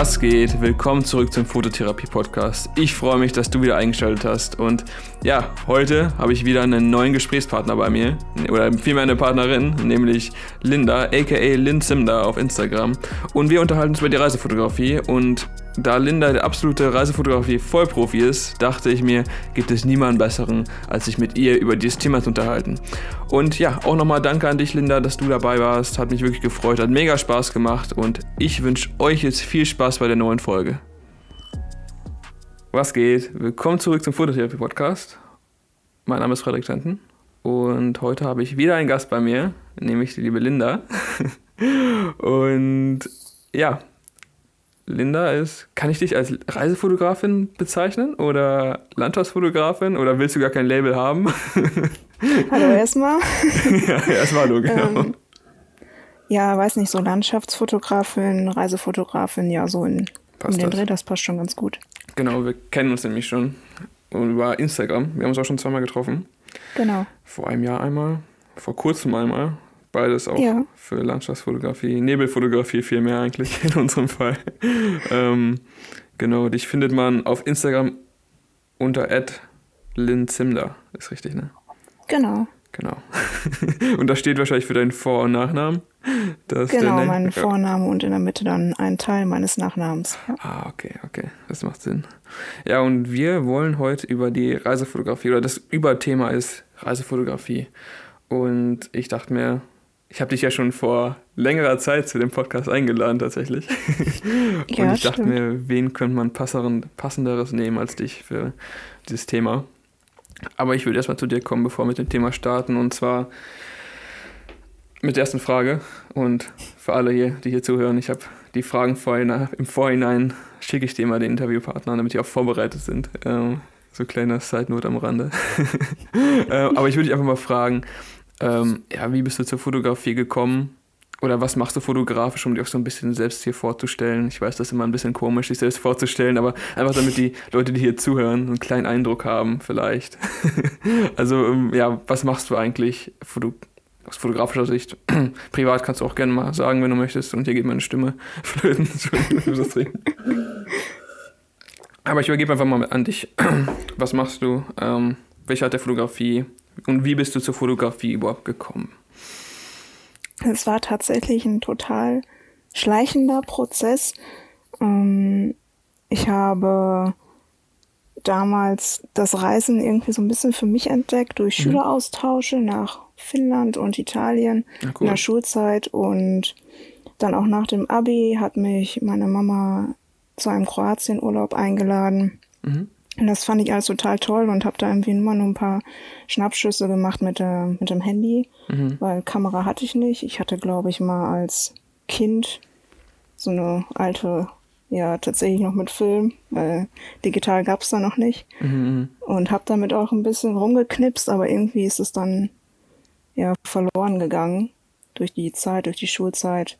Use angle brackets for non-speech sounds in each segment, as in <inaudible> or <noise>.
Was geht? Willkommen zurück zum Fototherapie-Podcast. Ich freue mich, dass du wieder eingeschaltet hast. Und ja, heute habe ich wieder einen neuen Gesprächspartner bei mir. Oder vielmehr eine Partnerin, nämlich Linda, aka Lynn Simda auf Instagram. Und wir unterhalten uns über die Reisefotografie. Und da Linda der absolute Reisefotografie-Vollprofi ist, dachte ich mir, gibt es niemanden besseren, als sich mit ihr über dieses Thema zu unterhalten. Und ja, auch nochmal danke an dich, Linda, dass du dabei warst. Hat mich wirklich gefreut, hat mega Spaß gemacht und ich wünsche euch jetzt viel Spaß bei der neuen Folge. Was geht? Willkommen zurück zum Fototherapie-Podcast. Mein Name ist Frederik Tenten und heute habe ich wieder einen Gast bei mir, nämlich die liebe Linda. <laughs> und ja, Linda ist, kann ich dich als Reisefotografin bezeichnen oder Landschaftsfotografin oder willst du gar kein Label haben? <laughs> Hallo erstmal. <laughs> ja, erstmal hallo, genau. Ähm, ja, weiß nicht, so Landschaftsfotografin, Reisefotografin, ja, so in, in den Dreh, das passt schon ganz gut. Genau, wir kennen uns nämlich schon über Instagram. Wir haben uns auch schon zweimal getroffen. Genau. Vor einem Jahr einmal, vor kurzem einmal Beides auch ja. für Landschaftsfotografie, Nebelfotografie vielmehr eigentlich <laughs> in unserem Fall. ähm, genau, dich findet man auf Instagram unter @linzimder, ist richtig, ne? Genau. Genau. <laughs> und das steht wahrscheinlich für deinen Vor- und Nachnamen. Das genau, mein. Vorname und in der Mitte dann ein Teil meines Nachnamens. Ja. Ah, okay, okay. Das macht Sinn. Ja, und wir wollen heute über die Reisefotografie oder das Überthema ist Reisefotografie. Und ich dachte mir, ich habe dich ja schon vor längerer Zeit zu dem Podcast eingeladen, tatsächlich. <laughs> und ja, ich dachte stimmt. mir, wen könnte man passenderes nehmen als dich für dieses Thema? Aber ich würde erstmal zu dir kommen, bevor wir mit dem Thema starten. Und zwar mit der ersten Frage. Und für alle hier, die hier zuhören, ich habe die Fragen vorhin, im Vorhinein schicke ich dir mal den Interviewpartner, damit die auch vorbereitet sind. Ähm, so kleiner Side-Note am Rande. <laughs> äh, aber ich würde dich einfach mal fragen, ähm, ja, wie bist du zur Fotografie gekommen? Oder was machst du fotografisch, um dich auch so ein bisschen selbst hier vorzustellen? Ich weiß, das ist immer ein bisschen komisch, sich selbst vorzustellen, aber einfach damit die Leute, die hier zuhören, einen kleinen Eindruck haben, vielleicht. <laughs> also, ähm, ja, was machst du eigentlich Foto aus fotografischer Sicht? <clears throat> Privat kannst du auch gerne mal sagen, wenn du möchtest, und hier geht meine Stimme <laughs> flöten. aber ich übergebe einfach mal an dich. <clears throat> was machst du? Ähm, welche Art der Fotografie? Und wie bist du zur Fotografie überhaupt gekommen? Es war tatsächlich ein total schleichender Prozess. Ähm, ich habe damals das Reisen irgendwie so ein bisschen für mich entdeckt durch mhm. Schüleraustausche nach Finnland und Italien cool. in der Schulzeit und dann auch nach dem Abi hat mich meine Mama zu einem Kroatienurlaub eingeladen. Mhm. Und das fand ich alles total toll und habe da irgendwie immer nur ein paar Schnappschüsse gemacht mit, der, mit dem Handy, mhm. weil Kamera hatte ich nicht. Ich hatte, glaube ich, mal als Kind so eine alte, ja, tatsächlich noch mit Film, weil digital gab es da noch nicht. Mhm. Und habe damit auch ein bisschen rumgeknipst, aber irgendwie ist es dann ja verloren gegangen durch die Zeit, durch die Schulzeit.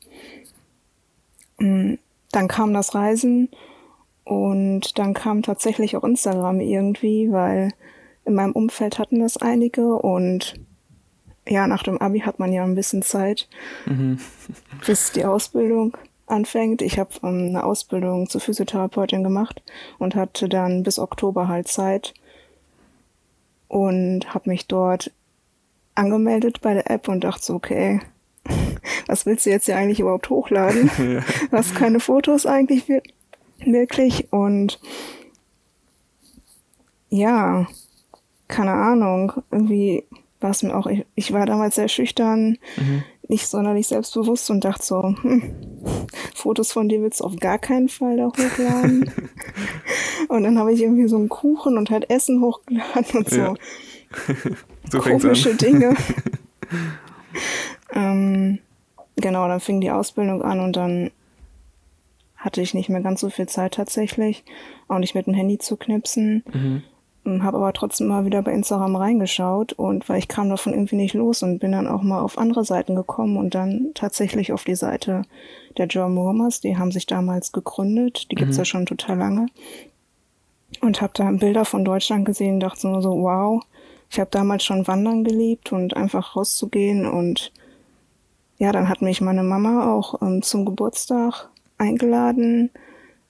Mm, dann kam das Reisen und dann kam tatsächlich auch Instagram irgendwie, weil in meinem Umfeld hatten das einige und ja, nach dem Abi hat man ja ein bisschen Zeit, mhm. <laughs> bis die Ausbildung anfängt. Ich habe ähm, eine Ausbildung zur Physiotherapeutin gemacht und hatte dann bis Oktober halt Zeit und habe mich dort angemeldet bei der App und dachte so, okay, <laughs> was willst du jetzt hier eigentlich überhaupt hochladen? <laughs> Ja. Was keine Fotos eigentlich Wirklich. Und ja, keine Ahnung. Irgendwie war es mir auch, ich, ich, war damals sehr schüchtern, mhm. nicht sonderlich selbstbewusst und dachte so, hm, Fotos von dir willst du auf gar keinen Fall da hochladen. <laughs> und dann habe ich irgendwie so einen Kuchen und halt Essen hochgeladen und so. Ja. so komische Dinge. <laughs> ähm, genau, dann fing die Ausbildung an und dann hatte ich nicht mehr ganz so viel Zeit tatsächlich, auch nicht mit dem Handy zu knipsen. Mhm. Ähm, Habe aber trotzdem mal wieder bei Instagram reingeschaut und weil ich kam davon irgendwie nicht los und bin dann auch mal auf andere Seiten gekommen und dann tatsächlich auf die Seite der Joe Murmers. Die haben sich damals gegründet, die gibt's mhm. ja schon total lange. Und habe da Bilder von Deutschland gesehen und dachte nur so, wow, ich habe damals schon wandern geliebt und einfach rauszugehen und ja, dann hat mich meine Mama auch ähm, zum Geburtstag eingeladen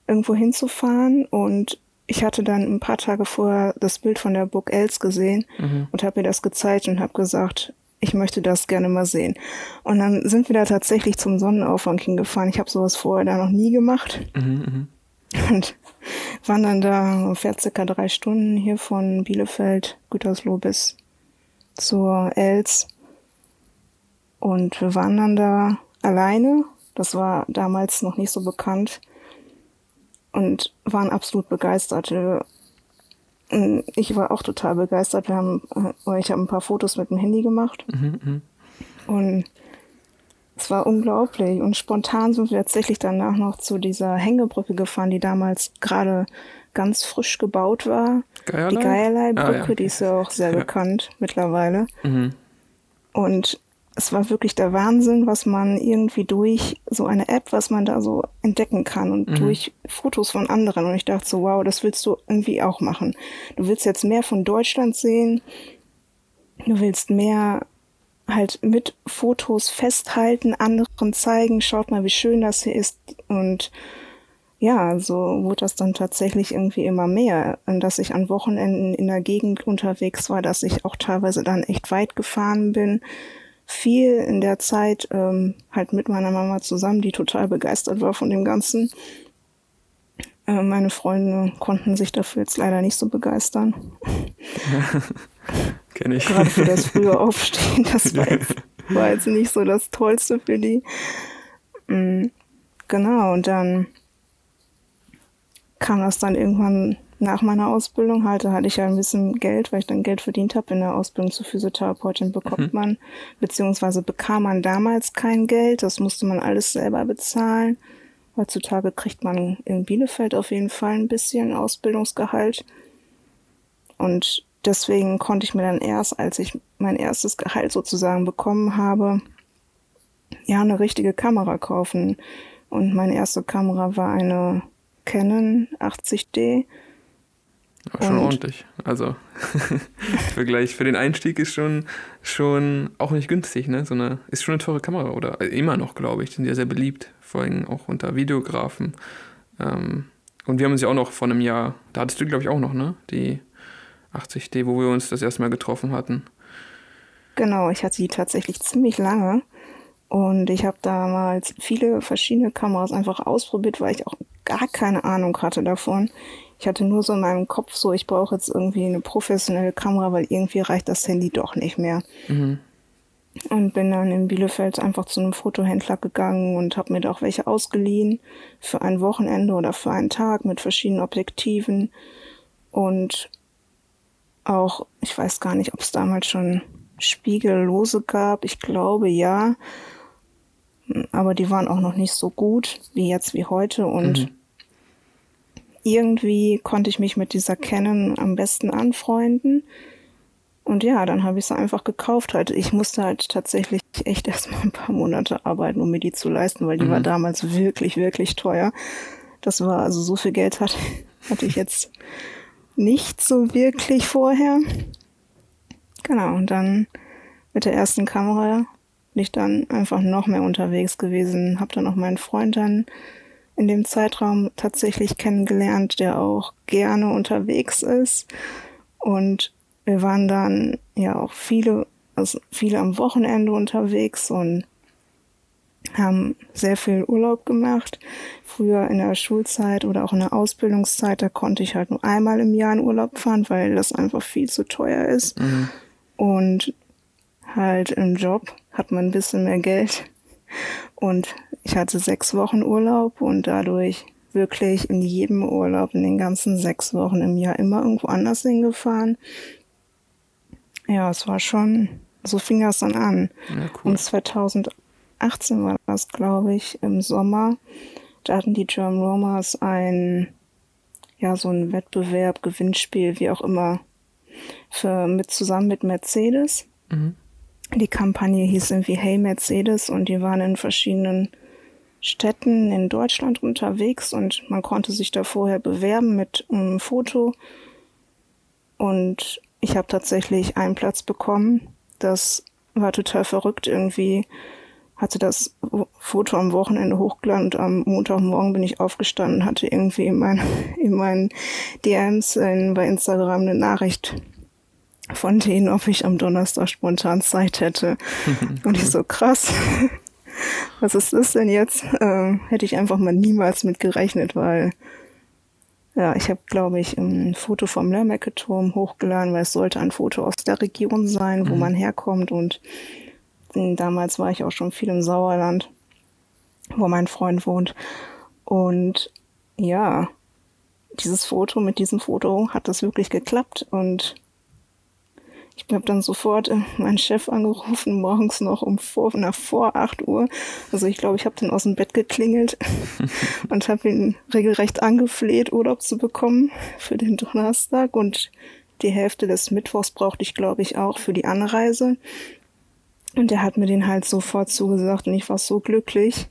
irgendwo hinzufahren und ich hatte dann ein paar Tage vorher das Bild von der Burg Els gesehen mhm. und habe mir das gezeigt und habe gesagt, ich möchte das gerne mal sehen. Und dann sind wir da tatsächlich zum Sonnenaufgang hingefahren. Ich habe sowas vorher da noch nie gemacht. Mhm, mh. Und waren dann da, fährt circa drei Stunden hier von Bielefeld, Gütersloh bis zur Els. Und wir waren dann da alleine. Das war damals noch nicht so bekannt. Und waren absolut begeistert. Ich war auch total begeistert. Wir haben, äh, ich habe ein paar Fotos mit dem Handy gemacht. Mhm, mh. Und es war unglaublich. Und spontan sind wir tatsächlich danach noch zu dieser Hängebrücke gefahren, die damals gerade ganz frisch gebaut war. Geierlei? Die Geierlei-Brücke, ah, ja. die ist ja auch sehr ja. bekannt mittlerweile. Mhm. Und es war wirklich der Wahnsinn, was man irgendwie durch so eine App, was man da so entdecken kann und mhm. durch Fotos von anderen. Und ich dachte so, wow, das willst du irgendwie auch machen. Du willst jetzt mehr von Deutschland sehen. Du willst mehr halt mit Fotos festhalten, anderen zeigen, schaut mal, wie schön das hier ist. Und ja, so wurde das dann tatsächlich irgendwie immer mehr, dass ich an Wochenenden in der Gegend unterwegs war, dass ich auch teilweise dann echt weit gefahren bin viel in der Zeit ähm, halt mit meiner Mama zusammen, die total begeistert war von dem Ganzen. Äh, meine Freunde konnten sich dafür jetzt leider nicht so begeistern. <laughs> Kenn ich. Gerade für das frühe <laughs> Aufstehen, das war jetzt, war jetzt nicht so das Tollste für die. Mhm. Genau, und dann kam das dann irgendwann nach meiner Ausbildung hatte, hatte ich ja ein bisschen Geld, weil ich dann Geld verdient habe. In der Ausbildung zur Physiotherapeutin bekommt mhm. man, beziehungsweise bekam man damals kein Geld. Das musste man alles selber bezahlen. Heutzutage kriegt man in Bielefeld auf jeden Fall ein bisschen Ausbildungsgehalt. Und deswegen konnte ich mir dann erst, als ich mein erstes Gehalt sozusagen bekommen habe, ja, eine richtige Kamera kaufen. Und meine erste Kamera war eine Canon 80D schon und ordentlich. Also <laughs> Vergleich für den Einstieg ist schon, schon auch nicht günstig, ne? So eine, ist schon eine teure Kamera oder also immer noch, glaube ich. Sind ja sehr beliebt, vor allem auch unter Videografen. Ähm, und wir haben uns ja auch noch vor einem Jahr, da hattest du, glaube ich, auch noch, ne? Die 80D, wo wir uns das erste Mal getroffen hatten. Genau, ich hatte die tatsächlich ziemlich lange. Und ich habe damals viele verschiedene Kameras einfach ausprobiert, weil ich auch gar keine Ahnung hatte davon. Ich hatte nur so in meinem Kopf so, ich brauche jetzt irgendwie eine professionelle Kamera, weil irgendwie reicht das Handy doch nicht mehr. Mhm. Und bin dann in Bielefeld einfach zu einem Fotohändler gegangen und habe mir da auch welche ausgeliehen für ein Wochenende oder für einen Tag mit verschiedenen Objektiven. Und auch, ich weiß gar nicht, ob es damals schon Spiegellose gab. Ich glaube ja. Aber die waren auch noch nicht so gut wie jetzt wie heute. Und mhm irgendwie konnte ich mich mit dieser Canon am besten anfreunden. Und ja, dann habe ich sie einfach gekauft. Halt, ich musste halt tatsächlich echt erstmal ein paar Monate arbeiten, um mir die zu leisten, weil die mhm. war damals wirklich, wirklich teuer. Das war also so viel Geld hat, <laughs> hatte ich jetzt nicht so wirklich vorher. Genau, und dann mit der ersten Kamera bin ich dann einfach noch mehr unterwegs gewesen, habe dann auch meinen Freund dann in dem Zeitraum tatsächlich kennengelernt, der auch gerne unterwegs ist. Und wir waren dann ja auch viele, also viele am Wochenende unterwegs und haben sehr viel Urlaub gemacht. Früher in der Schulzeit oder auch in der Ausbildungszeit, da konnte ich halt nur einmal im Jahr in Urlaub fahren, weil das einfach viel zu teuer ist. Mhm. Und halt im Job hat man ein bisschen mehr Geld. Und ich hatte sechs Wochen Urlaub und dadurch wirklich in jedem Urlaub, in den ganzen sechs Wochen im Jahr immer irgendwo anders hingefahren. Ja, es war schon, so fing das dann an. Ja, cool. Und 2018 war das, glaube ich, im Sommer. Da hatten die German Romas ein, ja, so ein Wettbewerb, Gewinnspiel, wie auch immer, für, mit, zusammen mit Mercedes. Mhm. Die Kampagne hieß irgendwie Hey Mercedes und die waren in verschiedenen Städten in Deutschland unterwegs und man konnte sich da vorher bewerben mit einem Foto. Und ich habe tatsächlich einen Platz bekommen. Das war total verrückt. Irgendwie hatte das Foto am Wochenende hochgeladen und am Montagmorgen bin ich aufgestanden, hatte irgendwie in, mein, <laughs> in meinen DMs in, bei Instagram eine Nachricht von denen, ob ich am Donnerstag spontan Zeit hätte. <laughs> und ich so, krass. Was ist das denn jetzt? Ähm, hätte ich einfach mal niemals mit gerechnet, weil ja, ich habe, glaube ich, ein Foto vom Lermecke-Turm hochgeladen, weil es sollte ein Foto aus der Region sein, wo mhm. man herkommt. Und damals war ich auch schon viel im Sauerland, wo mein Freund wohnt. Und ja, dieses Foto, mit diesem Foto hat das wirklich geklappt. Und ich habe dann sofort äh, meinen Chef angerufen, morgens noch um vor, nach vor 8 Uhr. Also ich glaube, ich habe dann aus dem Bett geklingelt <laughs> und habe ihn regelrecht angefleht, Urlaub zu bekommen für den Donnerstag. Und die Hälfte des Mittwochs brauchte ich, glaube ich, auch für die Anreise. Und er hat mir den halt sofort zugesagt und ich war so glücklich.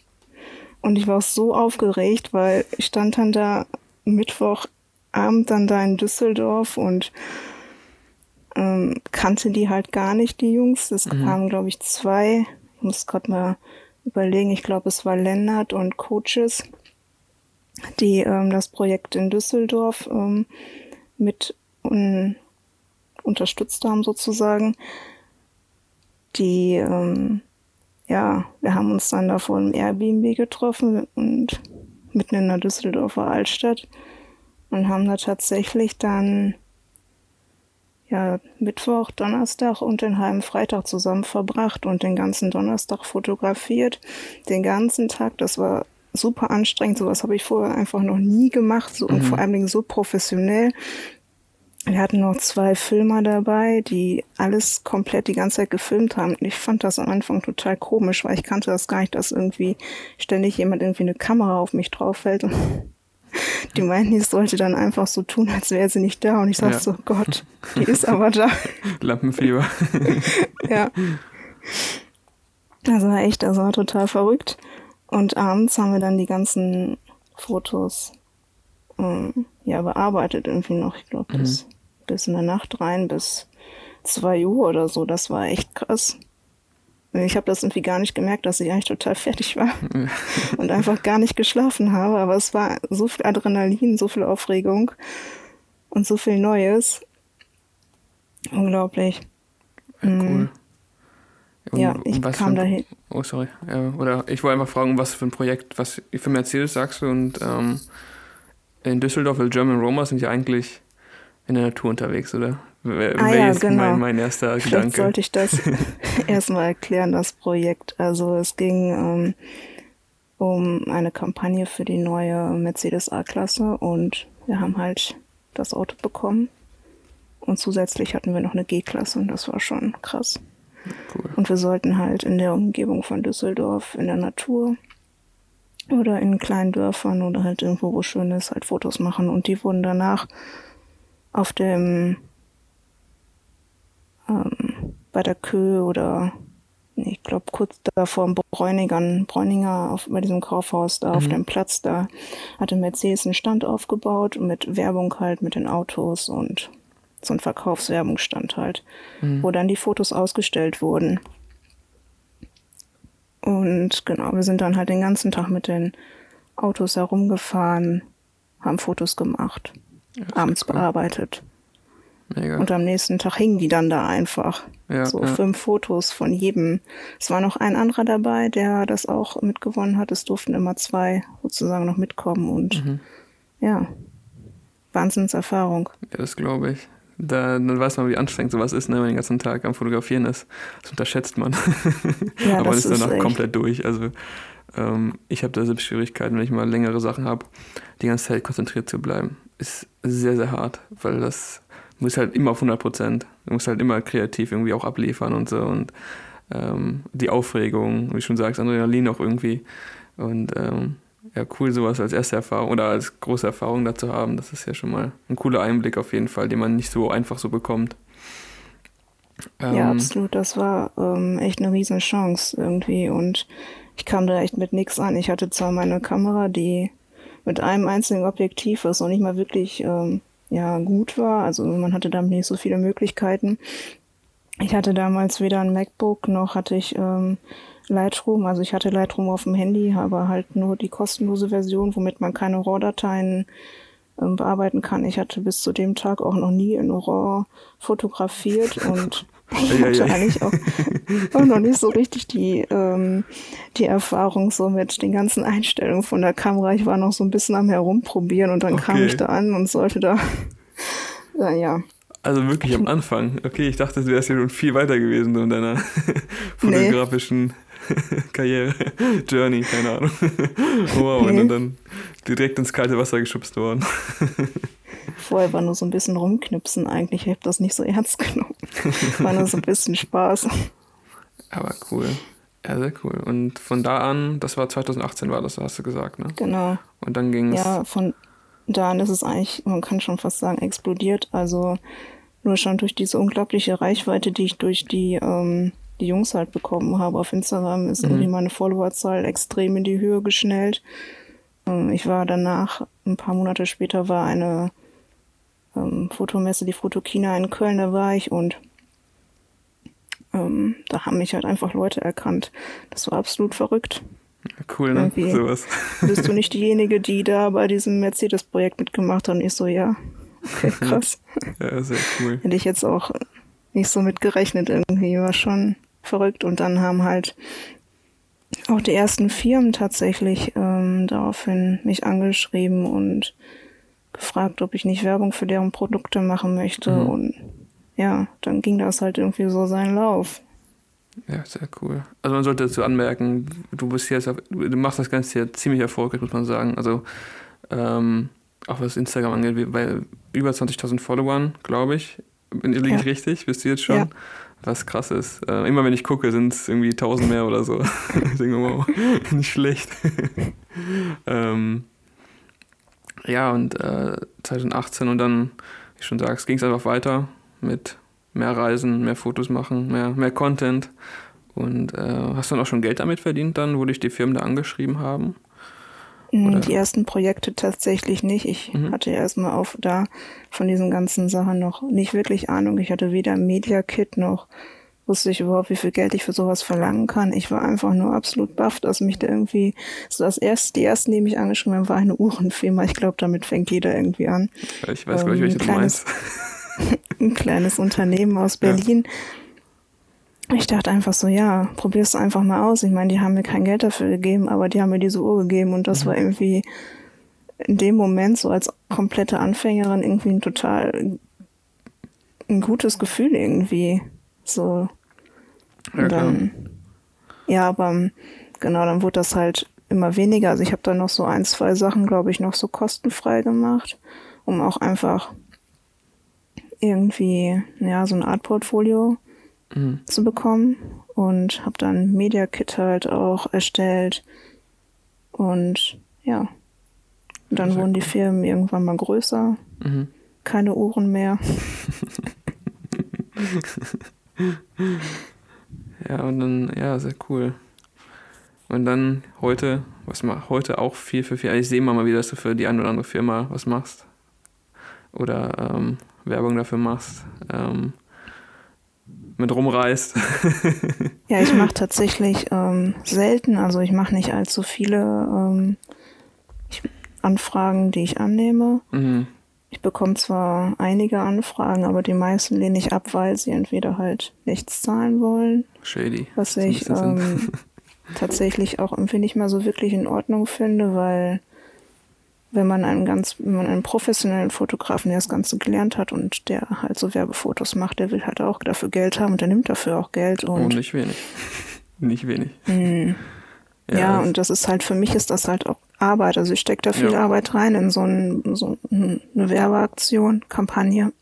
Und ich war so aufgeregt, weil ich stand dann da Mittwochabend dann da in Düsseldorf und ähm, kannte die halt gar nicht, die Jungs. Es mhm. kamen, glaube ich, zwei. Ich muss gerade mal überlegen. Ich glaube, es war Lennart und Coaches, die ähm, das Projekt in Düsseldorf ähm, mit un unterstützt haben, sozusagen. Die, ähm, ja, wir haben uns dann da vor einem Airbnb getroffen und mitten in der Düsseldorfer Altstadt und haben da tatsächlich dann ja, Mittwoch, Donnerstag und den halben Freitag zusammen verbracht und den ganzen Donnerstag fotografiert. Den ganzen Tag, das war super anstrengend. Sowas habe ich vorher einfach noch nie gemacht so, mhm. und vor allen Dingen so professionell. Wir hatten noch zwei Filmer dabei, die alles komplett die ganze Zeit gefilmt haben. Ich fand das am Anfang total komisch, weil ich kannte das gar nicht, dass irgendwie ständig jemand irgendwie eine Kamera auf mich drauf hält. Die meinten, ich sollte dann einfach so tun, als wäre sie nicht da. Und ich sag ja. so, Gott, die ist aber da. <laughs> Lampenfieber. <laughs> ja. Das war echt, das war total verrückt. Und abends haben wir dann die ganzen Fotos ähm, ja, bearbeitet irgendwie noch. Ich glaube, mhm. bis, bis in der Nacht rein, bis zwei Uhr oder so. Das war echt krass. Ich habe das irgendwie gar nicht gemerkt, dass ich eigentlich total fertig war <laughs> und einfach gar nicht geschlafen habe. Aber es war so viel Adrenalin, so viel Aufregung und so viel Neues. Unglaublich. Ja, cool. Und, ja, ich kam dahin. Oh, sorry. Oder ich wollte einfach fragen, was für ein Projekt, was für Mercedes sagst du? Und ähm, in Düsseldorf, weil German Roma sind ja eigentlich in der Natur unterwegs, oder? Wäre ah, ja, genau. mein, mein erster Vielleicht Gedanke. sollte ich das <laughs> erstmal erklären, das Projekt. Also es ging ähm, um eine Kampagne für die neue Mercedes A-Klasse und wir haben halt das Auto bekommen. Und zusätzlich hatten wir noch eine G-Klasse und das war schon krass. Cool. Und wir sollten halt in der Umgebung von Düsseldorf, in der Natur oder in kleinen Dörfern oder halt irgendwo, wo schön ist, halt Fotos machen. Und die wurden danach auf dem ähm, bei der Kö oder nee, ich glaube kurz da vor dem Bräunigern, Bräuninger auf, bei diesem Kaufhaus da mhm. auf dem Platz, da hatte Mercedes einen Stand aufgebaut mit Werbung halt mit den Autos und so ein Verkaufswerbungsstand halt, mhm. wo dann die Fotos ausgestellt wurden. Und genau, wir sind dann halt den ganzen Tag mit den Autos herumgefahren, haben Fotos gemacht, abends cool. bearbeitet. Mega. Und am nächsten Tag hingen die dann da einfach. Ja, so ja. fünf Fotos von jedem. Es war noch ein anderer dabei, der das auch mitgewonnen hat. Es durften immer zwei sozusagen noch mitkommen und mhm. ja, Wahnsinnserfahrung. Ja, das glaube ich. Da, dann weiß man, wie anstrengend sowas ist, ne, wenn man den ganzen Tag am Fotografieren ist. Das unterschätzt man. <laughs> Ja, Aber man ist danach echt. komplett durch. Also ähm, ich habe da selbst Schwierigkeiten, wenn ich mal längere Sachen habe, die ganze Zeit konzentriert zu bleiben. Ist sehr, sehr hart, weil das du musst halt immer auf 100 Prozent. Du musst halt immer kreativ irgendwie auch abliefern und so. Und ähm, die Aufregung, wie du schon sagst, Adrenalin auch irgendwie. Und ähm, ja, cool, sowas als erste Erfahrung oder als große Erfahrung dazu haben. Das ist ja schon mal ein cooler Einblick auf jeden Fall, den man nicht so einfach so bekommt. Ähm, ja, absolut. Das war ähm, echt eine riesen Chance irgendwie. Und ich kam da echt mit nichts an. Ich hatte zwar meine Kamera, die mit einem einzigen Objektiv, was noch nicht mal wirklich ähm, ja gut war. Also man hatte damit nicht so viele Möglichkeiten. Ich hatte damals weder ein MacBook noch hatte ich ähm, Lightroom. Also ich hatte Lightroom auf dem Handy, aber halt nur die kostenlose Version, womit man keine RAW-Dateien ähm, bearbeiten kann. Ich hatte bis zu dem Tag auch noch nie in RAW fotografiert <laughs> und ich hatte eigentlich auch, auch noch nicht so richtig die, ähm, die Erfahrung so mit den ganzen Einstellungen von der Kamera. Ich war noch so ein bisschen am Herumprobieren und dann okay. kam ich da an und sollte da, <laughs> äh, ja. Also wirklich am Anfang. Okay, ich dachte, du wärst ja schon viel weiter gewesen in deiner <laughs> fotografischen nee. <laughs> Karriere, Journey, keine Ahnung. wow, nee. und dann direkt ins kalte Wasser geschubst worden. Vorher war nur so ein bisschen rumknipsen eigentlich. Ich habe das nicht so ernst genommen. War nur so ein bisschen Spaß. Aber cool. Ja, sehr cool. Und von da an, das war 2018 war das, hast du gesagt, ne? Genau. Und dann ging es. Ja, von da an ist es eigentlich, man kann schon fast sagen, explodiert. Also nur schon durch diese unglaubliche Reichweite, die ich durch die ähm, die Jungs halt bekommen habe. Auf Instagram ist mhm. irgendwie meine Followerzahl extrem in die Höhe geschnellt. Ähm, ich war danach, ein paar Monate später, war eine ähm, Fotomesse, die Fotokina in Köln, da war ich und ähm, da haben mich halt einfach Leute erkannt. Das war absolut verrückt. Cool, ne? Irgendwie Sowas. <laughs> Bist du nicht diejenige, die da bei diesem Mercedes-Projekt mitgemacht hat? Und ich so, ja. Okay, <laughs> krass. ja, sehr cool. Hätte ich jetzt auch nicht so mit gerechnet irgendwie. War schon verrückt. Und dann haben halt auch die ersten Firmen tatsächlich ähm, daraufhin mich angeschrieben und gefragt, ob ich nicht Werbung für deren Produkte machen möchte. Mhm. Und ja, dann ging das halt irgendwie so seinen Lauf. Ja, sehr cool. Also man sollte dazu anmerken, du bist jetzt, du machst das Ganze ja ziemlich erfolgreich, muss man sagen. Also ähm, auch was Instagram angeht, bei über 20.000 Followern, glaube ich. Liege ich ja. richtig? Bist du jetzt schon? Ja. Was krass ist. Äh, immer wenn ich gucke, sind es irgendwie 1000 mehr oder so. <laughs> ich denke, wow, <laughs> nicht schlecht. <laughs> ähm, ja, und äh, 2018 und dann, wie ich schon sagst, ging es einfach weiter mit mehr Reisen, mehr Fotos machen, mehr, mehr Content. Und äh, hast du dann auch schon Geld damit verdient, dann, wo dich die Firmen da angeschrieben haben? Mm, Oder? Die ersten Projekte tatsächlich nicht. Ich mhm. hatte erstmal auf da von diesen ganzen Sachen noch nicht wirklich Ahnung. Ich hatte weder Media Kit noch wusste ich überhaupt, wie viel Geld ich für sowas verlangen kann. Ich war einfach nur absolut baff, dass mich da irgendwie, so das erste, die ersten, die mich angeschrieben haben, war eine Uhrenfirma. Ich glaube, damit fängt jeder irgendwie an. Ich weiß, ähm, glaube ich, welche du meinst. <laughs> ein kleines Unternehmen aus Berlin. Ja. Ich dachte einfach so, ja, probier's einfach mal aus. Ich meine, die haben mir kein Geld dafür gegeben, aber die haben mir diese Uhr gegeben und das mhm. war irgendwie in dem Moment so als komplette Anfängerin irgendwie ein total ein gutes Gefühl irgendwie. So. Ja, dann, ja, aber genau, dann wurde das halt immer weniger. Also ich habe dann noch so ein, zwei Sachen, glaube ich, noch so kostenfrei gemacht, um auch einfach irgendwie, ja, so eine Art Portfolio mhm. zu bekommen. Und habe dann Media Kit halt auch erstellt. Und ja, und dann wurden die Firmen irgendwann mal größer. Mhm. Keine Uhren mehr. <laughs> ja, und dann, ja, sehr cool. Und dann heute, was mach heute auch viel für viel. Ich sehe immer mal wieder, dass du für die eine oder andere Firma was machst. Oder ähm, Werbung dafür machst. Ähm, mit rumreist. <laughs> ja, ich mache tatsächlich ähm, selten, also ich mache nicht allzu viele ähm, ich, Anfragen, die ich annehme. Mhm. Ich bekomme zwar einige Anfragen, aber die meisten lehne ich ab, weil sie entweder halt nichts zahlen wollen. Shady. Was ich ähm, <laughs> tatsächlich auch irgendwie nicht mal so wirklich in Ordnung finde, weil wenn man einen ganz, wenn man einen professionellen Fotografen, der das Ganze gelernt hat und der halt so Werbefotos macht, der will halt auch dafür Geld haben und der nimmt dafür auch Geld und. und nicht wenig. nicht wenig. <laughs> Mh. Ja, ja und das ist halt, für mich ist das halt auch Arbeit. Also ich stecke da viel ja. Arbeit rein in so, ein, so eine Werbeaktion, Kampagne.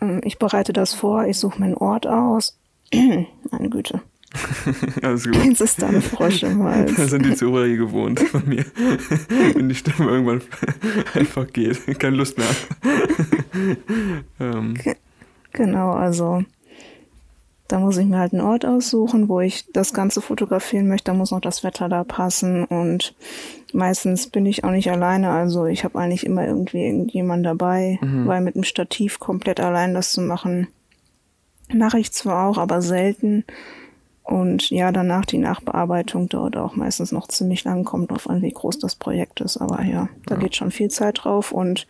Ähm, ich bereite das vor, ich suche meinen Ort aus. <clears throat> Meine Güte. <laughs> Alles gut. Jetzt ist da eine Frosch <laughs> im Hals. Da sind die Zuhörer hier gewohnt von mir. <laughs> Wenn die Stimme irgendwann einfach geht. Keine Lust mehr. ähm. Genau, also da muss ich mir halt einen Ort aussuchen, wo ich das Ganze fotografieren möchte. Da muss noch das Wetter da passen. Und meistens bin ich auch nicht alleine. Also ich habe eigentlich immer irgendwie irgendjemand dabei, mhm. weil mit einem Stativ komplett allein das zu machen, mache ich zwar auch, aber selten. Und ja, danach die Nachbearbeitung dauert auch meistens noch ziemlich lang, kommt drauf an, wie groß das Projekt ist. Aber ja, da ja. geht schon viel Zeit drauf und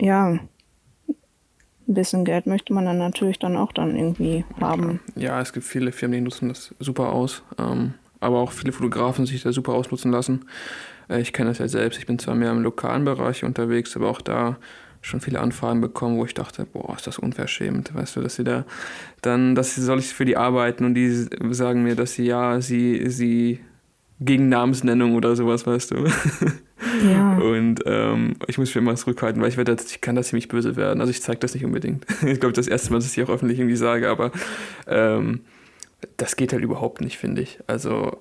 ja, ein bisschen Geld möchte man dann natürlich dann auch dann irgendwie haben. Ja, es gibt viele Firmen, die nutzen das super aus. Ähm, aber auch viele Fotografen sich da super ausnutzen lassen. Äh, ich kenne das ja selbst. Ich bin zwar mehr im lokalen Bereich unterwegs, aber auch da schon viele Anfragen bekommen, wo ich dachte, boah, ist das unverschämt, weißt du, dass sie da dann, dass sie soll ich für die arbeiten und die sagen mir, dass sie ja, sie, sie gegen Namensnennung oder sowas, weißt du. Ja. <laughs> Und ähm, ich muss mich immer zurückhalten, weil ich werde, ich kann das ziemlich böse werden. Also ich zeige das nicht unbedingt. <laughs> ich glaube, das erste Mal, dass ich hier auch öffentlich irgendwie sage, aber ähm, das geht halt überhaupt nicht, finde ich. Also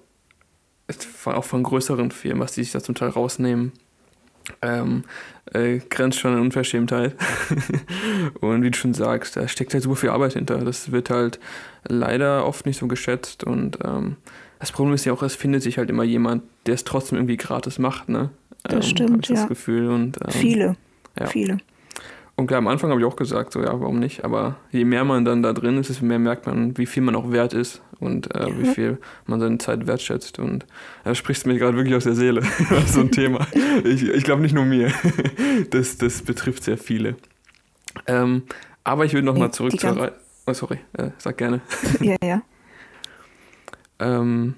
auch von größeren Firmen, was die sich da zum Teil rausnehmen ähm, äh, grenzt schon an Unverschämtheit. <laughs> und wie du schon sagst, da steckt halt super viel Arbeit hinter. Das wird halt leider oft nicht so geschätzt. Und ähm, das Problem ist ja auch, es findet sich halt immer jemand, der es trotzdem irgendwie gratis macht. Ne? Das ähm, stimmt, ich ja. Das Gefühl. Und, ähm, viele, ja. viele. Und klar, am Anfang habe ich auch gesagt, so ja, warum nicht? Aber je mehr man dann da drin ist, desto mehr merkt man, wie viel man auch wert ist und äh, wie viel man seine Zeit wertschätzt. Und da sprichst du mir gerade wirklich aus der Seele. <laughs> so ein Thema. Ich, ich glaube nicht nur mir. <laughs> Das, das betrifft sehr viele. Ähm, aber ich will noch mal zurück zur Reihe. Oh, sorry, äh, sag gerne. Ja, ja. <laughs> ähm,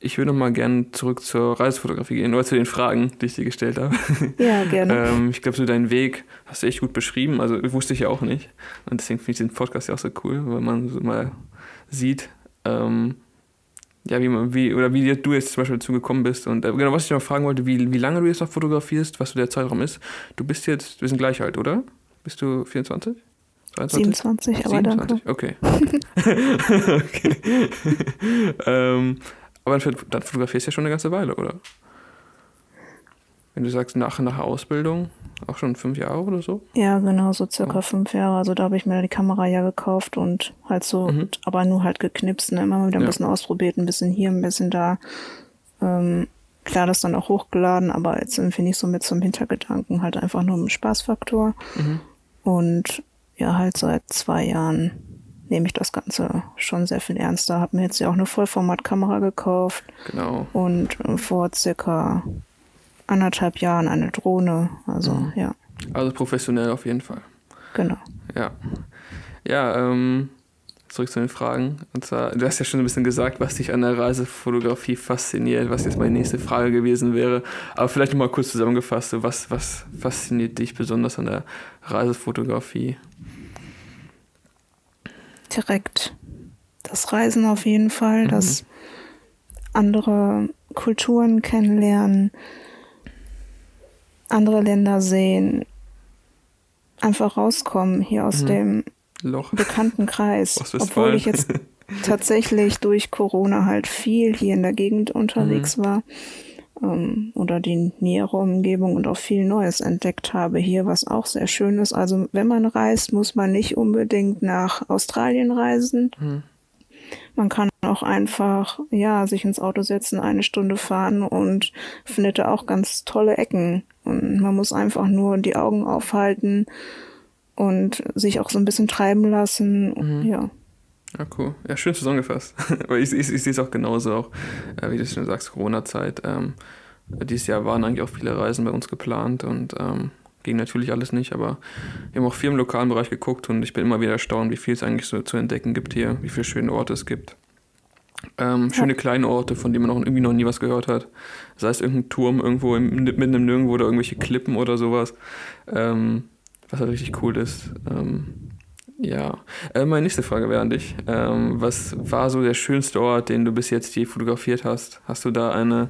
ich würde noch mal gerne zurück zur Reisefotografie gehen, oder zu den Fragen, die ich dir gestellt habe. <laughs> Ja, gerne. ähm, ich glaube, so deinen Weg hast du echt gut beschrieben. Also wusste ich ja auch nicht. Und deswegen finde ich den Podcast ja auch so cool, weil man so mal sieht, ähm, ja, wie man, wie, oder wie du jetzt zum Beispiel dazu gekommen bist. Und äh, genau, was ich noch fragen wollte, wie, wie lange du jetzt noch fotografierst, was so der Zeitraum ist. Du bist jetzt, wir sind gleich alt, oder? Bist du 24? 23? 27, aber 27? danke. Okay. <laughs> okay. <laughs> ähm, aber dann fotografierst du ja schon eine ganze Weile, oder? Wenn du sagst, nach, nach Ausbildung, auch schon fünf Jahre oder so? Ja, genau, so circa ja. fünf Jahre. Also da habe ich mir die Kamera ja gekauft und halt so, mhm. aber nur halt geknipst, ne? immer wieder ein ja. bisschen ausprobiert, ein bisschen hier, ein bisschen da. Ähm, klar, das dann auch hochgeladen, aber jetzt irgendwie nicht so mit zum Hintergedanken, halt einfach nur im Spaßfaktor. Mhm. Und ja, halt seit zwei Jahren nehme ich das Ganze schon sehr viel ernster. Habe mir jetzt ja auch eine Vollformatkamera gekauft. Genau. Und vor circa anderthalb Jahren eine Drohne. Also, mhm. ja. Also professionell auf jeden Fall. Genau. Ja. Ja, ähm, zurück zu den Fragen. Und zwar, du hast ja schon ein bisschen gesagt, was dich an der Reisefotografie fasziniert, was jetzt meine nächste Frage gewesen wäre. Aber vielleicht nochmal kurz zusammengefasst, was, was fasziniert dich besonders an der Reisefotografie? Direkt das Reisen auf jeden Fall, mhm. das andere Kulturen kennenlernen, andere Länder sehen, einfach rauskommen hier aus mhm. dem Loch. bekannten Kreis. <laughs> Obwohl ich jetzt <laughs> tatsächlich durch Corona halt viel hier in der Gegend unterwegs mhm. war ähm, oder die nähere Umgebung und auch viel Neues entdeckt habe hier, was auch sehr schön ist. Also wenn man reist, muss man nicht unbedingt nach Australien reisen. Mhm. Man kann auch einfach, ja, sich ins Auto setzen, eine Stunde fahren und findet da auch ganz tolle Ecken. Und man muss einfach nur die Augen aufhalten und sich auch so ein bisschen treiben lassen. Mhm. Ja. Ja, cool. Ja, schön zusammengefasst. <laughs> Aber ich, ich, ich sehe es auch genauso, auch, äh, wie du schon sagst, Corona-Zeit. Ähm, dieses Jahr waren eigentlich auch viele Reisen bei uns geplant und ähm, ging natürlich alles nicht, aber wir haben auch viel im lokalen Bereich geguckt und ich bin immer wieder erstaunt, wie viel es eigentlich so zu entdecken gibt hier, wie viele schöne Orte es gibt. Ähm, schöne kleine Orte, von denen man auch irgendwie noch nie was gehört hat. Sei es irgendein Turm irgendwo im, mitten im Nirgendwo oder irgendwelche Klippen oder sowas. Ähm, was halt richtig cool ist. Ähm, ja, äh, meine nächste Frage wäre an dich. Ähm, was war so der schönste Ort, den du bis jetzt je fotografiert hast? Hast du da eine,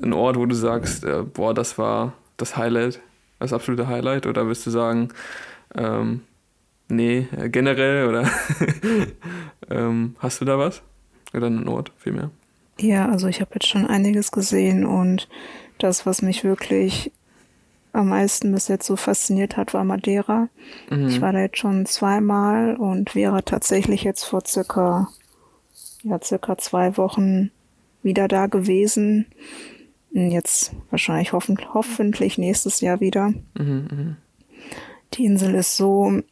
einen Ort, wo du sagst, äh, boah, das war das Highlight, das absolute Highlight? Oder wirst du sagen, ähm, nee, äh, generell oder <laughs> ähm, hast du da was? Oder einen Ort vielmehr? Ja, also ich habe jetzt schon einiges gesehen und das, was mich wirklich am meisten bis jetzt so fasziniert hat, war Madeira. Mhm. Ich war da jetzt schon zweimal und wäre tatsächlich jetzt vor circa, ja, circa zwei Wochen wieder da gewesen. Jetzt wahrscheinlich hoffen, hoffentlich nächstes Jahr wieder. Mhm, mh. Die Insel ist so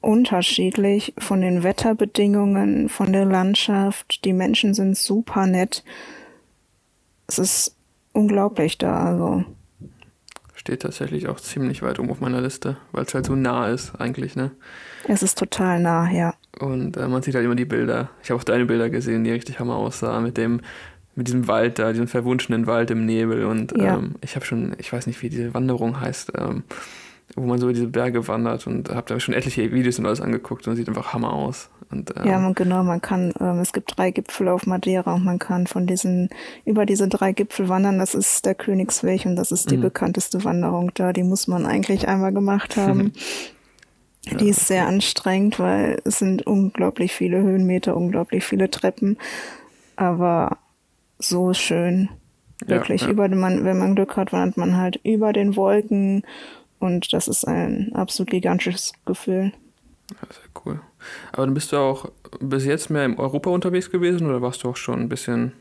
unterschiedlich von den Wetterbedingungen, von der Landschaft. Die Menschen sind super nett. Es ist unglaublich da, also. Steht tatsächlich auch ziemlich weit oben auf meiner Liste, weil es halt so nah ist eigentlich, ne? Es ist total nah, ja. Und äh, man sieht halt immer die Bilder. Ich habe auch deine Bilder gesehen, die richtig hammer aussahen, mit dem, mit diesem Wald da, diesem verwunschenen Wald im Nebel. Und ja. ähm, ich habe schon, ich weiß nicht, wie diese Wanderung heißt, ähm, wo man so diese Berge wandert und habe da schon etliche Videos und alles angeguckt und sieht einfach Hammer aus. Und, ähm, ja, genau, man kann, ähm, es gibt drei Gipfel auf Madeira und man kann von diesen, über diese drei Gipfel wandern. Das ist der Königsweg und das ist die mhm. bekannteste Wanderung da. Die muss man eigentlich einmal gemacht haben. <laughs> ja. Die ist sehr anstrengend, weil es sind unglaublich viele Höhenmeter, unglaublich viele Treppen. Aber so schön. Wirklich, ja, ja. über den, man, wenn man Glück hat, wandert man halt über den Wolken und das ist ein absolut gigantisches Gefühl. Ja, sehr cool. Aber dann bist du auch bis jetzt mehr in Europa unterwegs gewesen oder warst du auch schon ein bisschen,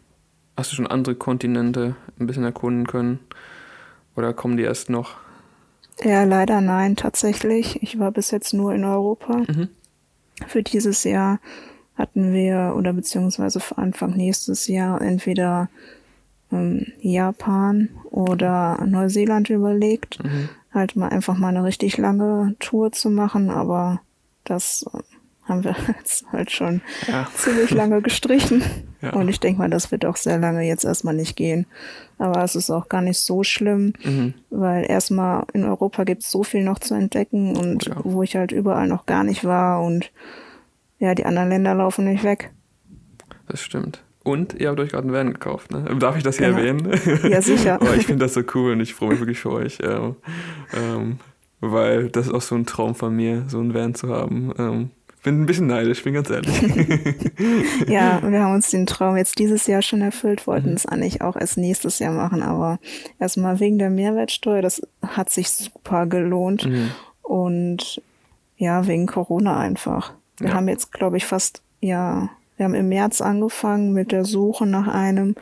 hast du schon andere Kontinente ein bisschen erkunden können? Oder kommen die erst noch? Ja, leider nein, tatsächlich. Ich war bis jetzt nur in Europa. Mhm. Für dieses Jahr hatten wir, oder beziehungsweise für Anfang nächstes Jahr, entweder ähm, Japan oder Neuseeland überlegt. Mhm halt mal einfach mal eine richtig lange Tour zu machen, aber das äh, haben wir <laughs> jetzt halt schon ja. ziemlich lange gestrichen. Ja. Und ich denke mal, das wird auch sehr lange jetzt erstmal nicht gehen. Aber es ist auch gar nicht so schlimm, mhm. weil erstmal in Europa gibt es so viel noch zu entdecken und ja. wo ich halt überall noch gar nicht war und ja, die anderen Länder laufen nicht weg. Das stimmt. Und ihr habt euch gerade einen Van gekauft, ne? Darf ich das hier genau. erwähnen? Ja, sicher. <laughs> oh, ich finde das so cool und ich freue mich wirklich für euch. Ähm, ähm, weil das ist auch so ein Traum von mir, so einen Van zu haben. Ähm, bin ein bisschen neidisch, bin ganz ehrlich. <laughs> ja, <laughs> wir haben uns den Traum jetzt dieses Jahr schon erfüllt, wollten mhm. es eigentlich auch erst nächstes Jahr machen, aber erstmal wegen der Mehrwertsteuer, das hat sich super gelohnt. Mhm. Und ja, wegen Corona einfach. Wir ja. haben jetzt, glaube ich, fast, ja, wir haben im März angefangen mit der Suche nach einem.